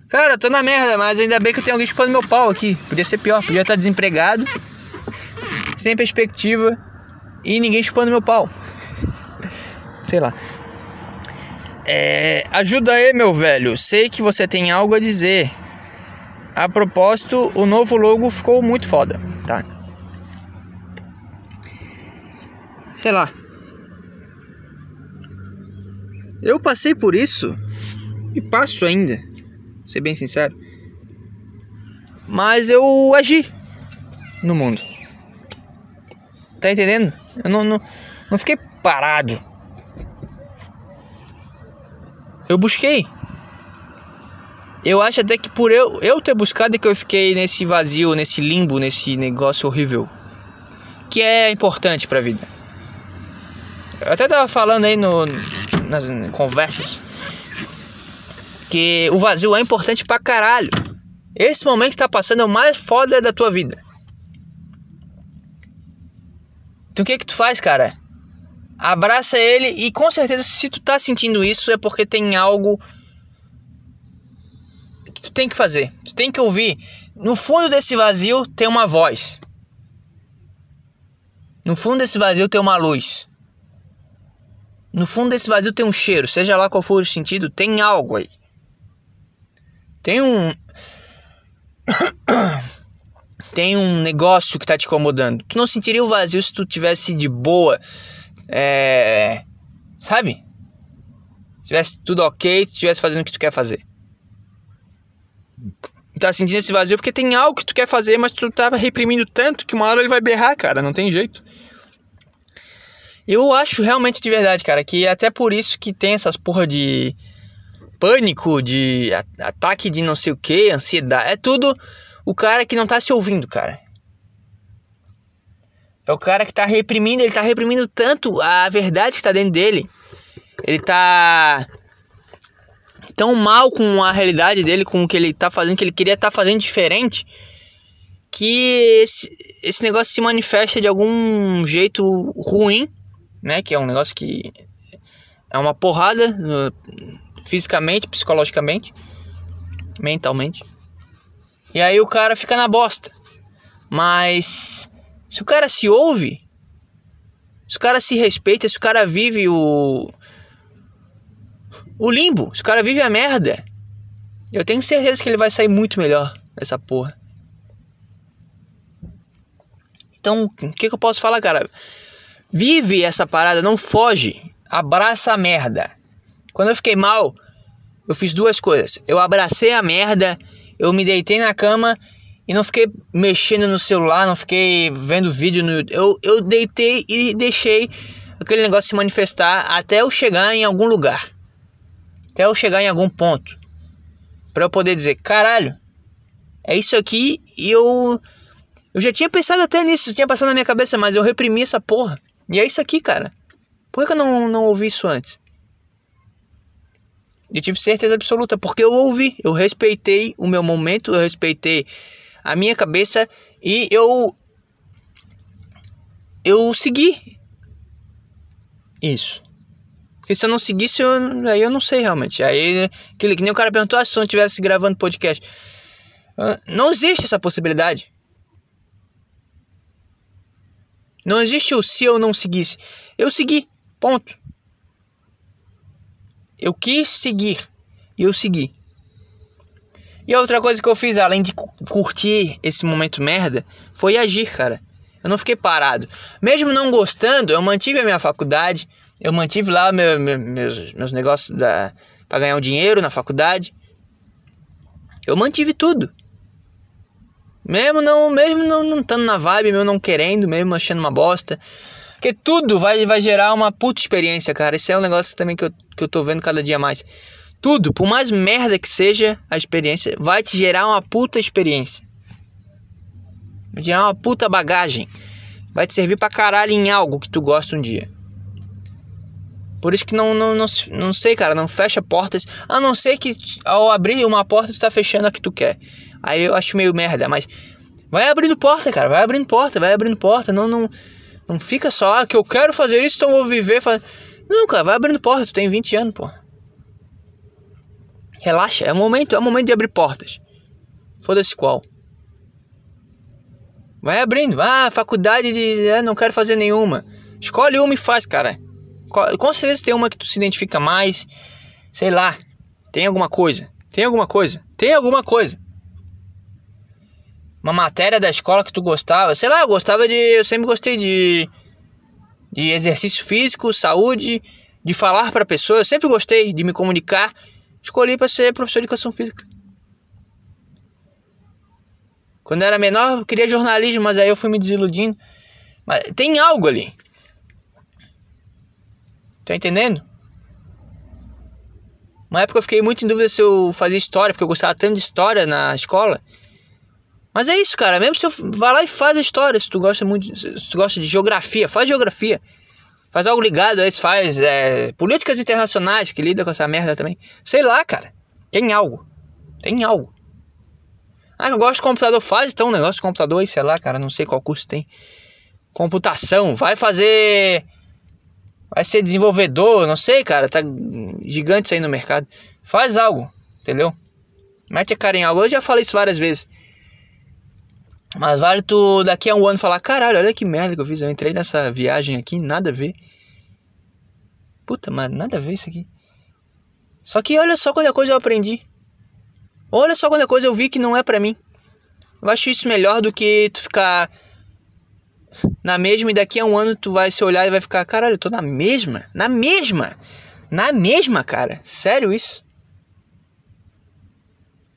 Cara, eu tô na merda, mas ainda bem que eu tenho alguém chupando meu pau aqui. Podia ser pior, podia estar desempregado, sem perspectiva e ninguém chupando meu pau. Sei lá. É, ajuda aí, meu velho. Sei que você tem algo a dizer. A propósito, o novo logo ficou muito foda, tá? Sei lá. Eu passei por isso e passo ainda, ser bem sincero. Mas eu agi no mundo. Tá entendendo? Eu não, não, não fiquei parado. Eu busquei. Eu acho até que por eu, eu ter buscado é que eu fiquei nesse vazio, nesse limbo, nesse negócio horrível. Que é importante pra vida. Eu até tava falando aí no, nas conversas que o vazio é importante pra caralho. Esse momento que tá passando é o mais foda da tua vida. Então o que que tu faz, cara? Abraça ele e com certeza se tu tá sentindo isso é porque tem algo que tu tem que fazer. Tu tem que ouvir. No fundo desse vazio tem uma voz. No fundo desse vazio tem uma luz. No fundo desse vazio tem um cheiro, seja lá qual for o sentido, tem algo aí. Tem um. tem um negócio que tá te incomodando. Tu não sentiria o vazio se tu tivesse de boa, é, sabe? Se tivesse tudo ok, tu tivesse fazendo o que tu quer fazer. Tá sentindo esse vazio porque tem algo que tu quer fazer, mas tu tá reprimindo tanto que uma hora ele vai berrar, cara, não tem jeito. Eu acho realmente de verdade, cara, que é até por isso que tem essas porra de pânico, de ataque de não sei o que, ansiedade. É tudo o cara que não tá se ouvindo, cara. É o cara que tá reprimindo, ele tá reprimindo tanto a verdade que tá dentro dele. Ele tá tão mal com a realidade dele, com o que ele tá fazendo, que ele queria estar tá fazendo diferente, que esse, esse negócio se manifesta de algum jeito ruim, né? Que é um negócio que é uma porrada no, fisicamente, psicologicamente, mentalmente. E aí o cara fica na bosta. Mas se o cara se ouve, se o cara se respeita, se o cara vive o o limbo, se o cara vive a merda, eu tenho certeza que ele vai sair muito melhor dessa porra. Então, o que, que eu posso falar, cara? Vive essa parada, não foge. Abraça a merda. Quando eu fiquei mal, eu fiz duas coisas. Eu abracei a merda, eu me deitei na cama e não fiquei mexendo no celular, não fiquei vendo vídeo no. Eu, eu deitei e deixei aquele negócio se manifestar até eu chegar em algum lugar. Até eu chegar em algum ponto. para eu poder dizer, caralho, é isso aqui e eu. Eu já tinha pensado até nisso, tinha passado na minha cabeça, mas eu reprimi essa porra. E é isso aqui, cara. Por que eu não, não ouvi isso antes? Eu tive certeza absoluta, porque eu ouvi, eu respeitei o meu momento, eu respeitei a minha cabeça e eu. Eu segui. Isso. Porque se eu não seguisse, eu, aí eu não sei realmente. Aí, que, que nem o cara perguntou ah, se eu não estivesse gravando podcast. Ah, não existe essa possibilidade. Não existe o se eu não seguisse. Eu segui. Ponto. Eu quis seguir. E eu segui. E a outra coisa que eu fiz, além de curtir esse momento merda, foi agir, cara. Eu não fiquei parado. Mesmo não gostando, eu mantive a minha faculdade, eu mantive lá meu, meu, meus, meus negócios da, pra ganhar um dinheiro na faculdade. Eu mantive tudo. Mesmo não, mesmo não, não estando na vibe, mesmo não querendo, mesmo achando uma bosta. Porque tudo vai, vai gerar uma puta experiência, cara. Esse é um negócio também que eu, que eu tô vendo cada dia mais. Tudo, por mais merda que seja a experiência, vai te gerar uma puta experiência. Vai te gerar uma puta bagagem. Vai te servir pra caralho em algo que tu gosta um dia. Por isso que não, não, não, não sei, cara, não fecha portas. A não ser que ao abrir uma porta, tu tá fechando a que tu quer. Aí eu acho meio merda, mas vai abrindo porta, cara, vai abrindo porta, vai abrindo porta. Não, não, não fica só, ah, que eu quero fazer isso, então vou viver. Faz... Não, cara, vai abrindo porta, tu tem 20 anos, pô. Relaxa, é o momento, é o momento de abrir portas. Foda-se qual. Vai abrindo, ah, faculdade de. É, não quero fazer nenhuma. Escolhe uma e faz, cara. Com certeza tem uma que tu se identifica mais. Sei lá. Tem alguma coisa. Tem alguma coisa. Tem alguma coisa. Uma matéria da escola que tu gostava. Sei lá, eu gostava de. Eu sempre gostei de. De exercício físico, saúde, de falar para pessoas. Eu sempre gostei de me comunicar. Escolhi para ser professor de educação física. Quando eu era menor, eu queria jornalismo, mas aí eu fui me desiludindo. Mas tem algo ali. Tá entendendo? Uma época eu fiquei muito em dúvida se eu fazia história, porque eu gostava tanto de história na escola. Mas é isso, cara. Mesmo se eu vá lá e faz a história, se tu gosta muito, se tu gosta de geografia, faz geografia. Faz algo ligado, aí faz é, políticas internacionais que lida com essa merda também. Sei lá, cara. Tem algo. Tem algo. Ah, eu gosto de computador, faz então um negócio de computador aí, sei lá, cara, não sei qual curso tem. Computação, vai fazer vai ser desenvolvedor, não sei, cara, tá gigante isso aí no mercado. Faz algo, entendeu? Mete a cara em algo. Eu já falei isso várias vezes. Mas vale tu daqui a um ano falar, caralho, olha que merda que eu fiz. Eu entrei nessa viagem aqui, nada a ver. Puta, mas nada a ver isso aqui. Só que olha só quanta coisa eu aprendi. Olha só quanta coisa eu vi que não é pra mim. Eu acho isso melhor do que tu ficar na mesma e daqui a um ano tu vai se olhar e vai ficar, caralho, eu tô na mesma, na mesma, na mesma, cara. Sério isso?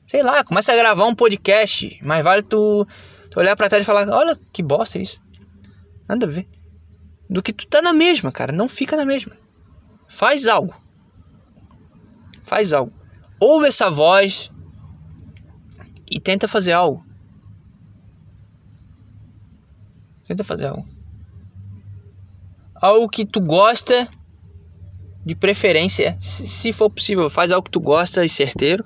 Sei lá, começa a gravar um podcast, mas vale tu, tu olhar para trás e falar, olha que bosta isso. Nada a ver. Do que tu tá na mesma, cara, não fica na mesma. Faz algo. Faz algo. Ouve essa voz e tenta fazer algo. Tenta fazer algo. Algo que tu gosta, de preferência, se for possível, faz algo que tu gosta e certeiro.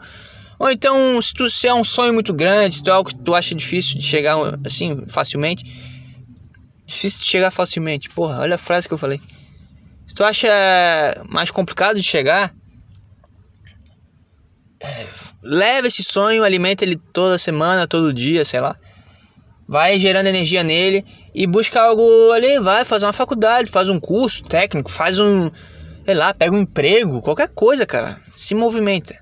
Ou então, se tu se é um sonho muito grande, se tu é algo que tu acha difícil de chegar assim facilmente, difícil de chegar facilmente. Porra, olha a frase que eu falei. Se tu acha mais complicado de chegar, é, leva esse sonho, alimenta ele toda semana, todo dia, sei lá vai gerando energia nele e busca algo ali, vai fazer uma faculdade, faz um curso técnico, faz um, sei lá, pega um emprego, qualquer coisa, cara. Se movimenta.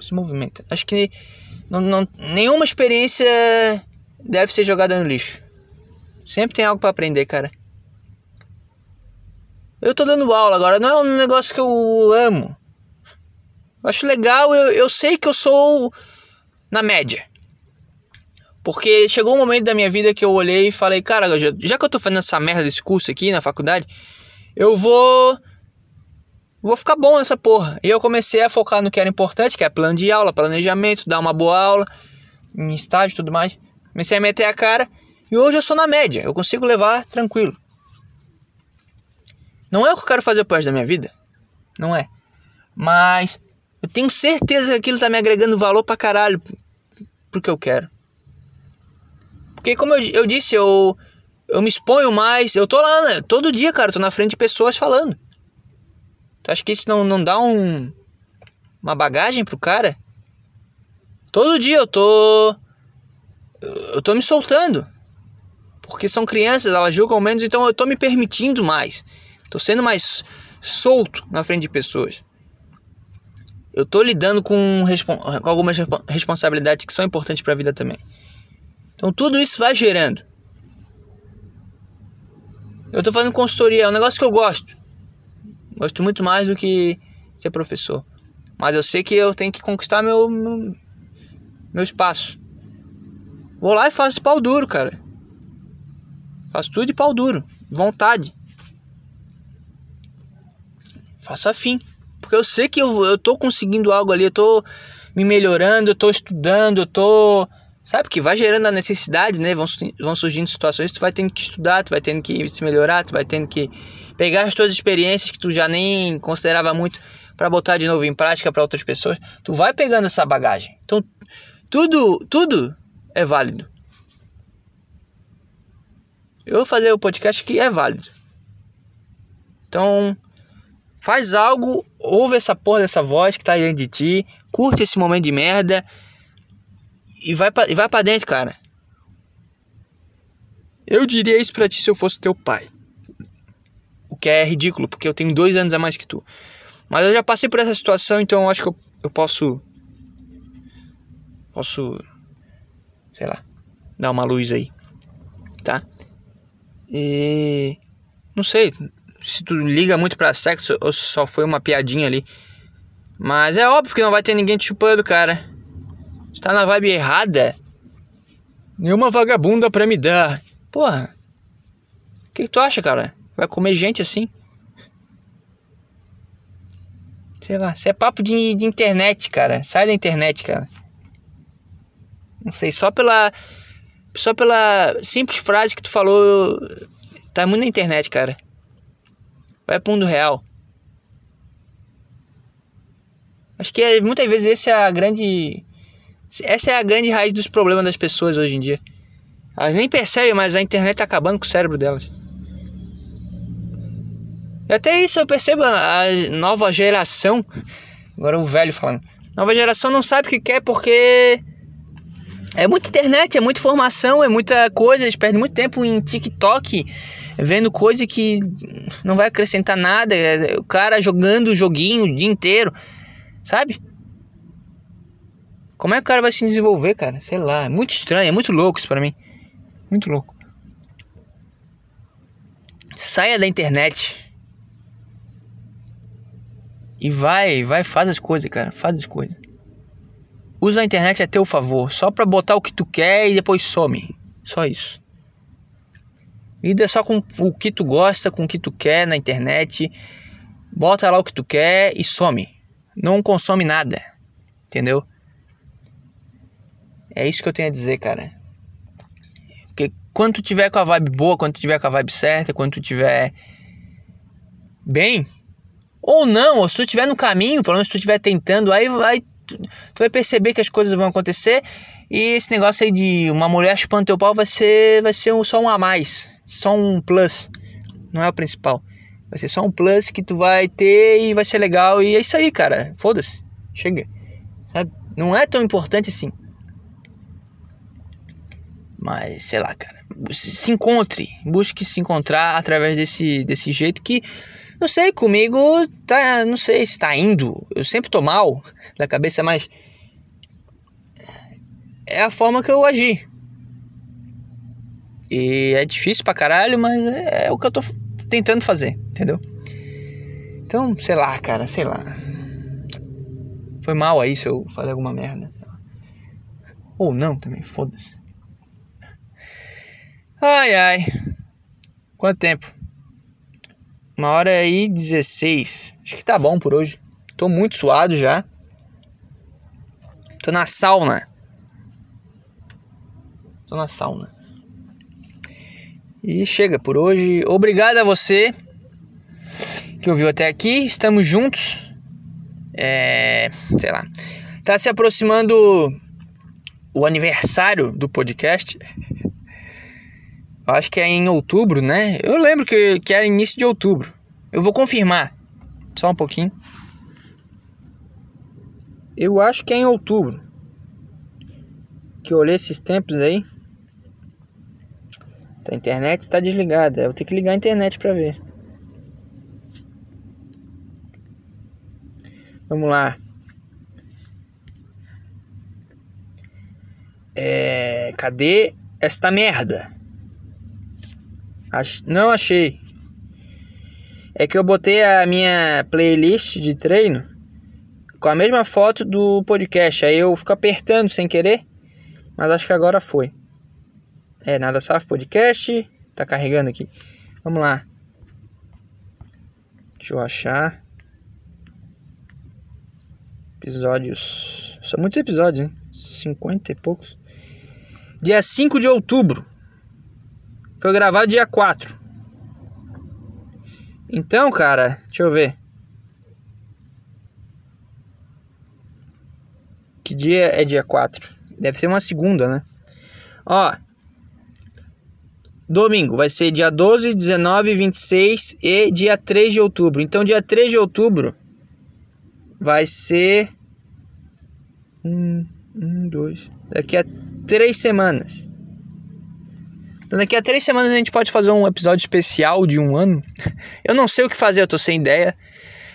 Se movimenta. Acho que não, não, nenhuma experiência deve ser jogada no lixo. Sempre tem algo para aprender, cara. Eu tô dando aula agora, não é um negócio que eu amo. Eu acho legal, eu, eu sei que eu sou na média. Porque chegou um momento da minha vida que eu olhei e falei, cara, já, já que eu tô fazendo essa merda desse curso aqui na faculdade, eu vou. Vou ficar bom nessa porra. E eu comecei a focar no que era importante, que é plano de aula, planejamento, dar uma boa aula, em estágio e tudo mais. Comecei a meter a cara e hoje eu sou na média, eu consigo levar tranquilo. Não é o que eu quero fazer pro resto da minha vida, não é. Mas eu tenho certeza que aquilo tá me agregando valor pra caralho pro que eu quero. Porque como eu, eu disse, eu, eu me exponho mais. Eu tô lá, né? todo dia, cara, tô na frente de pessoas falando. Tu acha que isso não, não dá um, uma bagagem pro cara? Todo dia eu tô. Eu tô me soltando. Porque são crianças, elas julgam menos, então eu tô me permitindo mais. Tô sendo mais solto na frente de pessoas. Eu tô lidando com, com algumas responsabilidades que são importantes para a vida também. Então tudo isso vai gerando. Eu estou fazendo consultoria, é um negócio que eu gosto. Gosto muito mais do que ser professor. Mas eu sei que eu tenho que conquistar meu, meu, meu espaço. Vou lá e faço pau duro, cara. Faço tudo de pau duro. Vontade. Faço afim. Porque eu sei que eu, eu tô conseguindo algo ali, eu tô me melhorando, eu tô estudando, eu tô Sabe que vai gerando a necessidade, né? Vão, vão surgindo situações, tu vai tendo que estudar, tu vai tendo que se melhorar, tu vai tendo que pegar as tuas experiências que tu já nem considerava muito para botar de novo em prática para outras pessoas. Tu vai pegando essa bagagem. Então, tudo, tudo é válido. Eu vou fazer o podcast que é válido. Então, faz algo, ouve essa porra dessa voz que tá dentro de ti, curte esse momento de merda e vai pra, e vai pra dentro, cara. Eu diria isso pra ti se eu fosse teu pai. O que é ridículo, porque eu tenho dois anos a mais que tu. Mas eu já passei por essa situação, então eu acho que eu, eu posso. Posso. Sei lá. Dar uma luz aí. Tá? E. Não sei se tu liga muito pra sexo ou só foi uma piadinha ali. Mas é óbvio que não vai ter ninguém te chupando, cara tá na vibe errada. Nenhuma vagabunda pra me dar. Porra. O que, que, tu acha, cara? Vai comer gente assim? Sei lá, isso é papo de, de internet, cara. Sai da internet, cara. Não sei, só pela. Só pela simples frase que tu falou. Tá muito na internet, cara. Vai pro mundo real. Acho que é, muitas vezes esse é a grande essa é a grande raiz dos problemas das pessoas hoje em dia. Elas nem percebem, mas a internet tá acabando com o cérebro delas. E até isso eu percebo a nova geração. Agora o velho falando. Nova geração não sabe o que quer porque é muita internet, é muita informação, é muita coisa. Eles perdem muito tempo em TikTok vendo coisa que não vai acrescentar nada. O cara jogando o joguinho o dia inteiro, sabe? Como é que o cara vai se desenvolver, cara? Sei lá, é muito estranho, é muito louco isso pra mim. Muito louco. Saia da internet. E vai, vai, faz as coisas, cara. Faz as coisas. Usa a internet a teu favor, só pra botar o que tu quer e depois some. Só isso. Lida só com o que tu gosta, com o que tu quer na internet. Bota lá o que tu quer e some. Não consome nada. Entendeu? É isso que eu tenho a dizer, cara. Porque quando tu tiver com a vibe boa, quando tu tiver com a vibe certa, quando tu tiver bem, ou não, ou se tu estiver no caminho, pelo menos se tu estiver tentando, aí vai, tu, tu, vai perceber que as coisas vão acontecer e esse negócio aí de uma mulher chupando teu pau vai ser, vai ser um, só um a mais, só um plus, não é o principal. Vai ser só um plus que tu vai ter e vai ser legal e é isso aí, cara. Foda-se, chega. Sabe? Não é tão importante assim. Mas, sei lá, cara. Se encontre. Busque se encontrar através desse, desse jeito que. Não sei, comigo tá. Não sei se tá indo. Eu sempre tô mal da cabeça, mas. É a forma que eu agi. E é difícil pra caralho, mas é, é o que eu tô tentando fazer, entendeu? Então, sei lá, cara, sei lá. Foi mal aí se eu falei alguma merda. Ou não também, foda-se. Ai, ai. Quanto tempo? Uma hora e 16. Acho que tá bom por hoje. Tô muito suado já. Tô na sauna. Tô na sauna. E chega por hoje. Obrigado a você que ouviu até aqui. Estamos juntos. É, sei lá. Tá se aproximando o aniversário do podcast. Acho que é em outubro, né? Eu lembro que, que era início de outubro. Eu vou confirmar. Só um pouquinho. Eu acho que é em outubro. Que eu olhei esses tempos aí. A internet está desligada. Eu vou ter que ligar a internet para ver. Vamos lá. É, cadê esta merda? Ach... Não achei. É que eu botei a minha playlist de treino com a mesma foto do podcast. Aí eu fico apertando sem querer. Mas acho que agora foi. É, nada saf podcast. Tá carregando aqui. Vamos lá. Deixa eu achar. Episódios. São muitos episódios, hein? 50 e poucos. Dia 5 de outubro. Foi gravado dia 4. Então, cara, deixa eu ver. Que dia é dia 4? Deve ser uma segunda, né? Ó. Domingo vai ser dia 12, 19, 26 e dia 3 de outubro. Então, dia 3 de outubro vai ser. Um, um, dois. Daqui a três semanas. Então daqui a três semanas a gente pode fazer um episódio especial de um ano. Eu não sei o que fazer, eu tô sem ideia.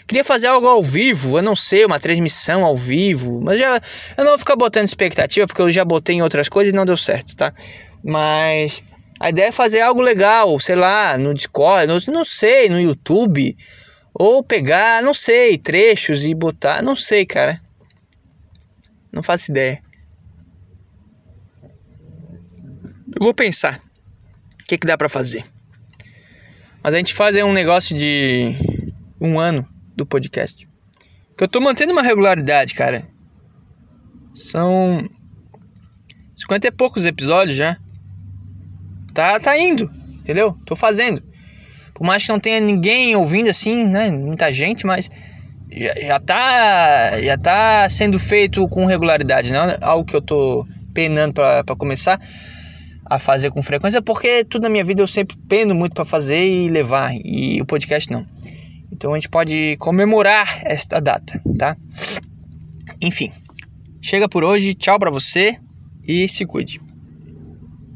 Queria fazer algo ao vivo, eu não sei, uma transmissão ao vivo, mas já eu não vou ficar botando expectativa porque eu já botei em outras coisas e não deu certo, tá? Mas a ideia é fazer algo legal, sei lá, no Discord, no, não sei, no YouTube, ou pegar, não sei, trechos e botar, não sei, cara. Não faço ideia. Eu vou pensar que, que dá para fazer. Mas a gente faz um negócio de um ano do podcast. Que eu tô mantendo uma regularidade, cara. São 50 e poucos episódios já. Tá, tá indo, entendeu? Tô fazendo. Por mais que não tenha ninguém ouvindo assim, né? Muita gente, mas já, já tá já tá sendo feito com regularidade, não é algo que eu tô penando para começar a fazer com frequência, porque tudo na minha vida eu sempre pendo muito para fazer e levar, e o podcast não. Então a gente pode comemorar esta data, tá? Enfim, chega por hoje, tchau para você e se cuide.